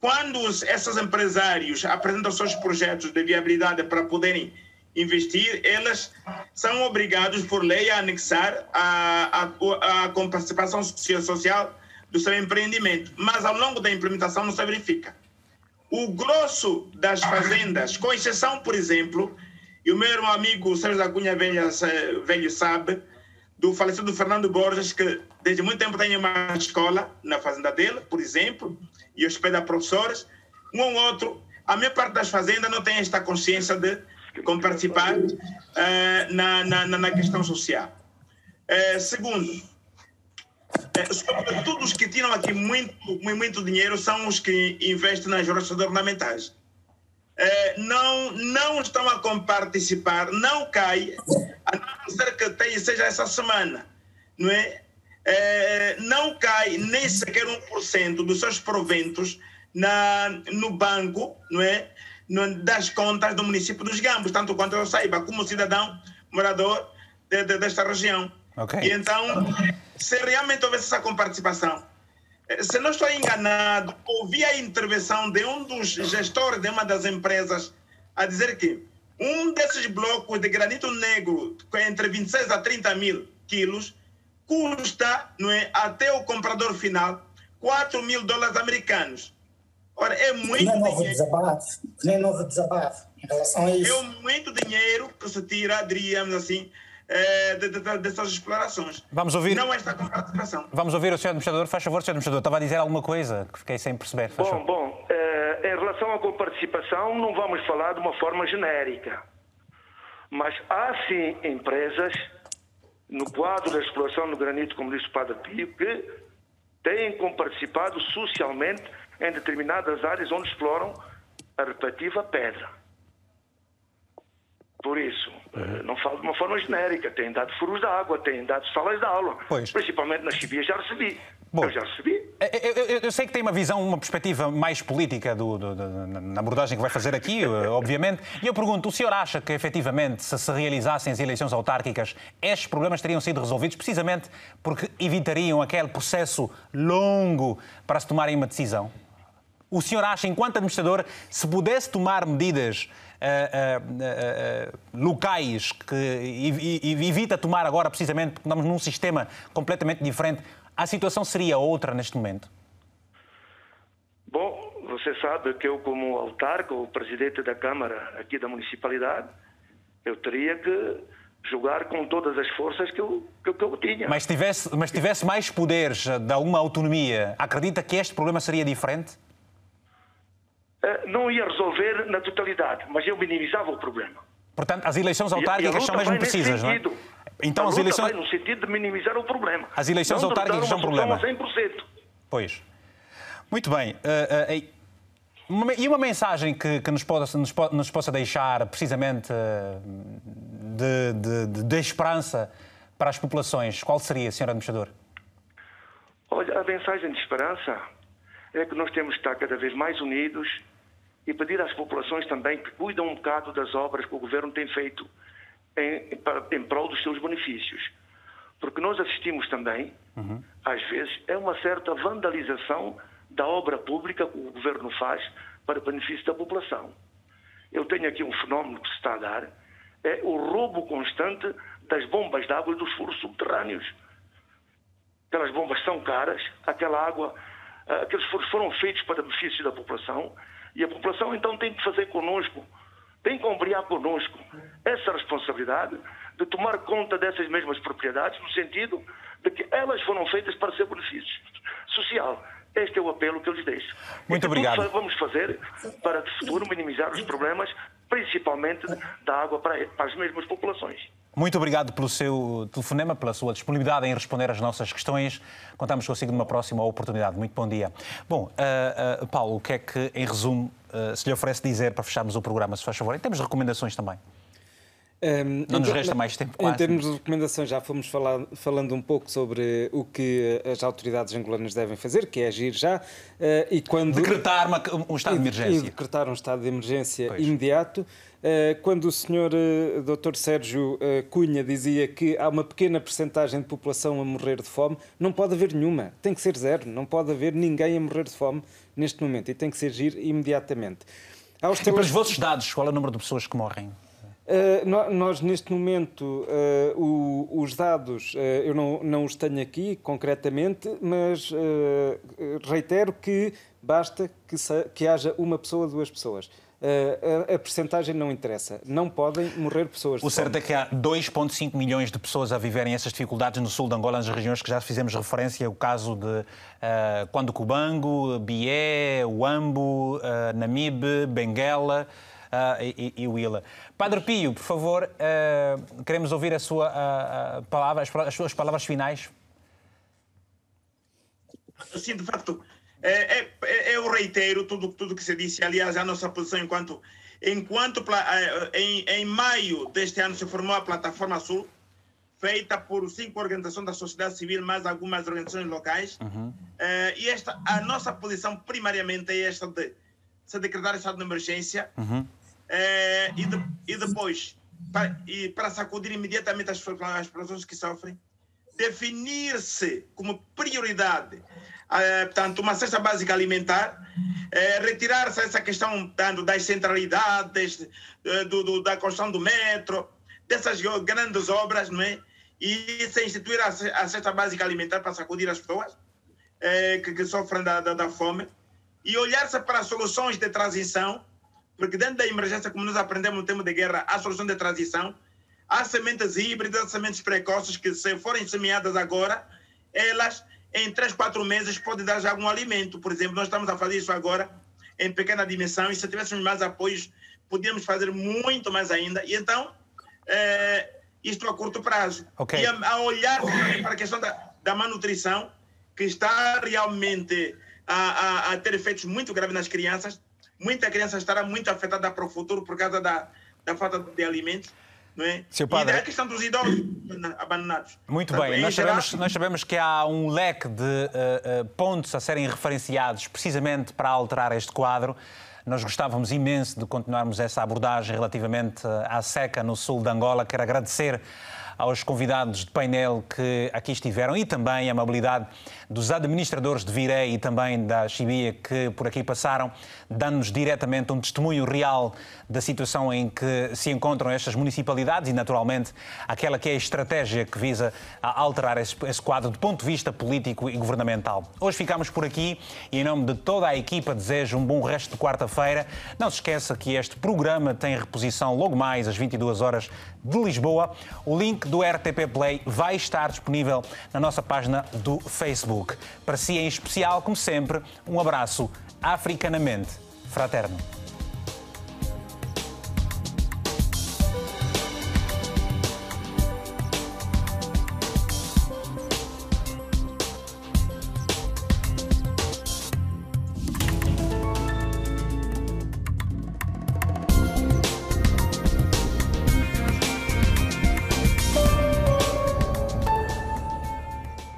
B: quando os, esses empresários apresentam seus projetos de viabilidade para poderem investir, elas são obrigados por lei a anexar a, a, a com participação socia- social do seu empreendimento. Mas ao longo da implementação não se verifica. O grosso das fazendas, com exceção, por exemplo, e o meu amigo Sérgio da Cunha velho sabe, do falecido Fernando Borges, que desde muito tempo tem uma escola na fazenda dele, por exemplo, e hospeda professores. Um ou outro, a maior parte das fazendas não tem esta consciência de como participar eh, na, na, na- questão social. Eh, segundo, sobretudo os que tiram aqui muito, mu- muito dinheiro são os que investem nas rochas ornamentais. É, não, não estão a comparticipar, não cai, a não ser que tenha, seja essa semana, não é? É, não cai nem sequer 1% dos seus proventos na, no banco, não é? Das contas do município dos Gambos, tanto quanto eu saiba, como cidadão morador de- de- desta região.
A: Ok.
B: E então, se realmente houvesse essa comparticipação, eh, se não estou enganado, ouvi a intervenção de um dos gestores de uma das empresas a dizer que um desses blocos de granito negro, com entre 26 a 30 mil quilos, custa não é, até o comprador final 4 mil dólares americanos. Ora, é muito
J: Nem novo
B: dinheiro.
J: desabafo, nem novo desabafo em relação a isso.
B: É muito dinheiro que se tira, diríamos assim, eh, de- de- de- dessas explorações.
A: Vamos ouvir.
B: Não esta comparticipação.
A: Vamos ouvir o Sr. Administrador. Faz favor, Sr. Administrador. Estava a dizer alguma coisa que fiquei sem perceber. Faz
N: Bom,
A: favor.
N: bom, eh, em relação à comparticipação, não vamos falar de uma forma genérica. Mas há sim empresas, no quadro da exploração no granito, como disse o Padre Pio, que têm comparticipado socialmente em determinadas áreas onde exploram a respectiva pedra. Por isso, eh, não falo de uma forma genérica. Têm dado furos de água, têm dado salas de aula.
A: Pois.
N: Principalmente na Chibia já recebi. Bom, eu já recebi.
A: Eu, eu, eu, sei que tem uma visão, uma perspectiva mais política do, do, do, na abordagem que vai fazer aqui, eh, obviamente. E eu pergunto, o senhor acha que, efetivamente, se se realizassem as eleições autárquicas, estes problemas teriam sido resolvidos precisamente porque evitariam aquele processo longo para se tomarem uma decisão? O senhor acha, enquanto administrador, se pudesse tomar medidas locais que evita tomar agora, precisamente porque estamos num sistema completamente diferente, a situação seria outra neste momento?
N: Bom, você sabe que eu, como autarca, o presidente da Câmara aqui da municipalidade, eu teria que jogar com todas as forças que eu, que, que eu tinha.
A: Mas tivesse, mas tivesse mais poderes de alguma autonomia, acredita que este problema seria diferente?
N: Eh, não ia resolver na totalidade, mas eu minimizava o problema.
A: Portanto, as eleições autárquicas são mesmo precisas, não é?
N: Então, as eleições. No sentido de minimizar o problema.
A: As eleições autárquicas são um problema.
N: 100%.
A: Pois. Muito bem. Uh, uh, uma, e uma mensagem que, que nos, pode, nos, nos, possa deixar precisamente de, de, de, de, esperança para as populações, qual seria, Sr. Administrador?
N: Olha, a mensagem de esperança é que nós temos que estar cada vez mais unidos e pedir às populações também que cuidem um bocado das obras que o governo tem feito em, em prol dos seus benefícios. Porque nós assistimos também, uhum. às vezes, é uma certa vandalização da obra pública que o governo faz para benefício da população. Eu tenho aqui um fenómeno que se está a dar, é o roubo constante das bombas de água e dos furos subterrâneos. Aquelas bombas são caras, aquela água, ah, aqueles furos foram feitos para benefício da população e a população então tem que fazer conosco tem que ombrear connosco essa responsabilidade de tomar conta dessas mesmas propriedades, no sentido de que elas foram feitas para ser benefício social. Este é o apelo que eu lhes deixo.
A: Muito obrigado.
N: vamos fazer para, de futuro, minimizar os problemas, principalmente da água para, para as mesmas populações.
A: Muito obrigado pelo seu telefonema, pela sua disponibilidade em responder às nossas questões. Contamos consigo numa próxima oportunidade. Muito bom dia. Bom, uh, uh, Paulo, o que é que, em resumo, uh, se lhe oferece dizer para fecharmos o programa, se faz favor? Em termos de recomendações também. Um, não nos resta mais tempo.
E: Quase. Em termos de recomendações, já fomos falar, falando um pouco sobre o que as autoridades angolanas devem fazer, que é agir já. Uh,
A: e quando, decretar uma, um estado de emergência.
E: E decretar um estado de emergência pois. imediato. Uh, quando o senhor uh, Dr. Sérgio Cunha dizia que há uma pequena percentagem de população a morrer de fome, não pode haver nenhuma. Tem que ser zero. Não pode haver ninguém a morrer de fome neste momento e tem que ser agir imediatamente.
A: Aos e pelos vossos dados, qual é o número de pessoas que morrem?
E: Uh, nós, neste momento, uh, o, os dados, uh, eu não, não os tenho aqui concretamente, mas reitero que basta que, que haja uma pessoa, duas pessoas. a, a percentagem não interessa. Não podem morrer pessoas.
A: O certo é que há 2,5 milhões de pessoas a viverem essas dificuldades no sul de Angola, nas regiões que já fizemos referência, o caso de uh, Quando Cubango, Bié, Uambo, Namibe, Benguela uh, e, e, Willa. Padre Pio, por favor, uh, queremos ouvir a sua uh, palavra, as, suas palavras finais.
B: Sim, de facto, é, é, é, eu reitero tudo tudo que se disse. Aliás, a nossa posição enquanto enquanto em, em maio deste ano se formou a plataforma Sul, feita por cinco organizações da sociedade civil, mais algumas organizações locais. Uhum. e esta, a nossa posição primariamente é esta de se decretar estado de emergência, uhum. É, e, de, e, depois, para, e para sacudir imediatamente as, as pessoas que sofrem, definir-se como prioridade, é, portanto, uma cesta básica alimentar, é, retirar-se essa questão tanto das centralidades, do, do, da construção do metro, dessas grandes obras, não é? E se instituir a, a cesta básica alimentar para sacudir as pessoas é, que, que, sofrem da, da, da fome e olhar-se para soluções de transição porque dentro da emergência, como nós aprendemos no tempo de guerra, há solução de transição, há sementes híbridas, sementes precoces que, se forem semeadas agora, elas em 3, 4 meses podem dar já algum alimento. Por exemplo, nós estamos a fazer isso agora em pequena dimensão e se tivéssemos mais apoios, podíamos fazer muito mais ainda. E então, é, isto a curto prazo. Okay. E a, a olhar para a questão da, da manutrição, que está realmente a, a, a ter efeitos muito graves nas crianças, muita criança estará muito afetada para o futuro por causa da, da falta de alimentos. não é? Seu padre... E a questão dos idosos abandonados.
A: Muito Portanto, bem, nós, geral... sabemos, nós sabemos que há um leque de uh, uh, pontos a serem referenciados precisamente para alterar este quadro. Nós gostávamos imenso de continuarmos essa abordagem relativamente à seca no sul de Angola. Quero agradecer aos convidados de painel que aqui estiveram e também a amabilidade dos administradores de Virei e também da Chibia que por aqui passaram, dando-nos diretamente um testemunho real da situação em que se encontram estas municipalidades e, naturalmente, aquela que é a estratégia que visa alterar esse, esse quadro do ponto de vista político e governamental. Hoje ficamos por aqui e, em nome de toda a equipa, desejo um bom resto de quarta-feira. Não se esqueça que este programa tem reposição logo mais às 22 horas de Lisboa. O link do RTP Play vai estar disponível na nossa página do Facebook. Para si, em especial, como sempre, um abraço africanamente fraterno.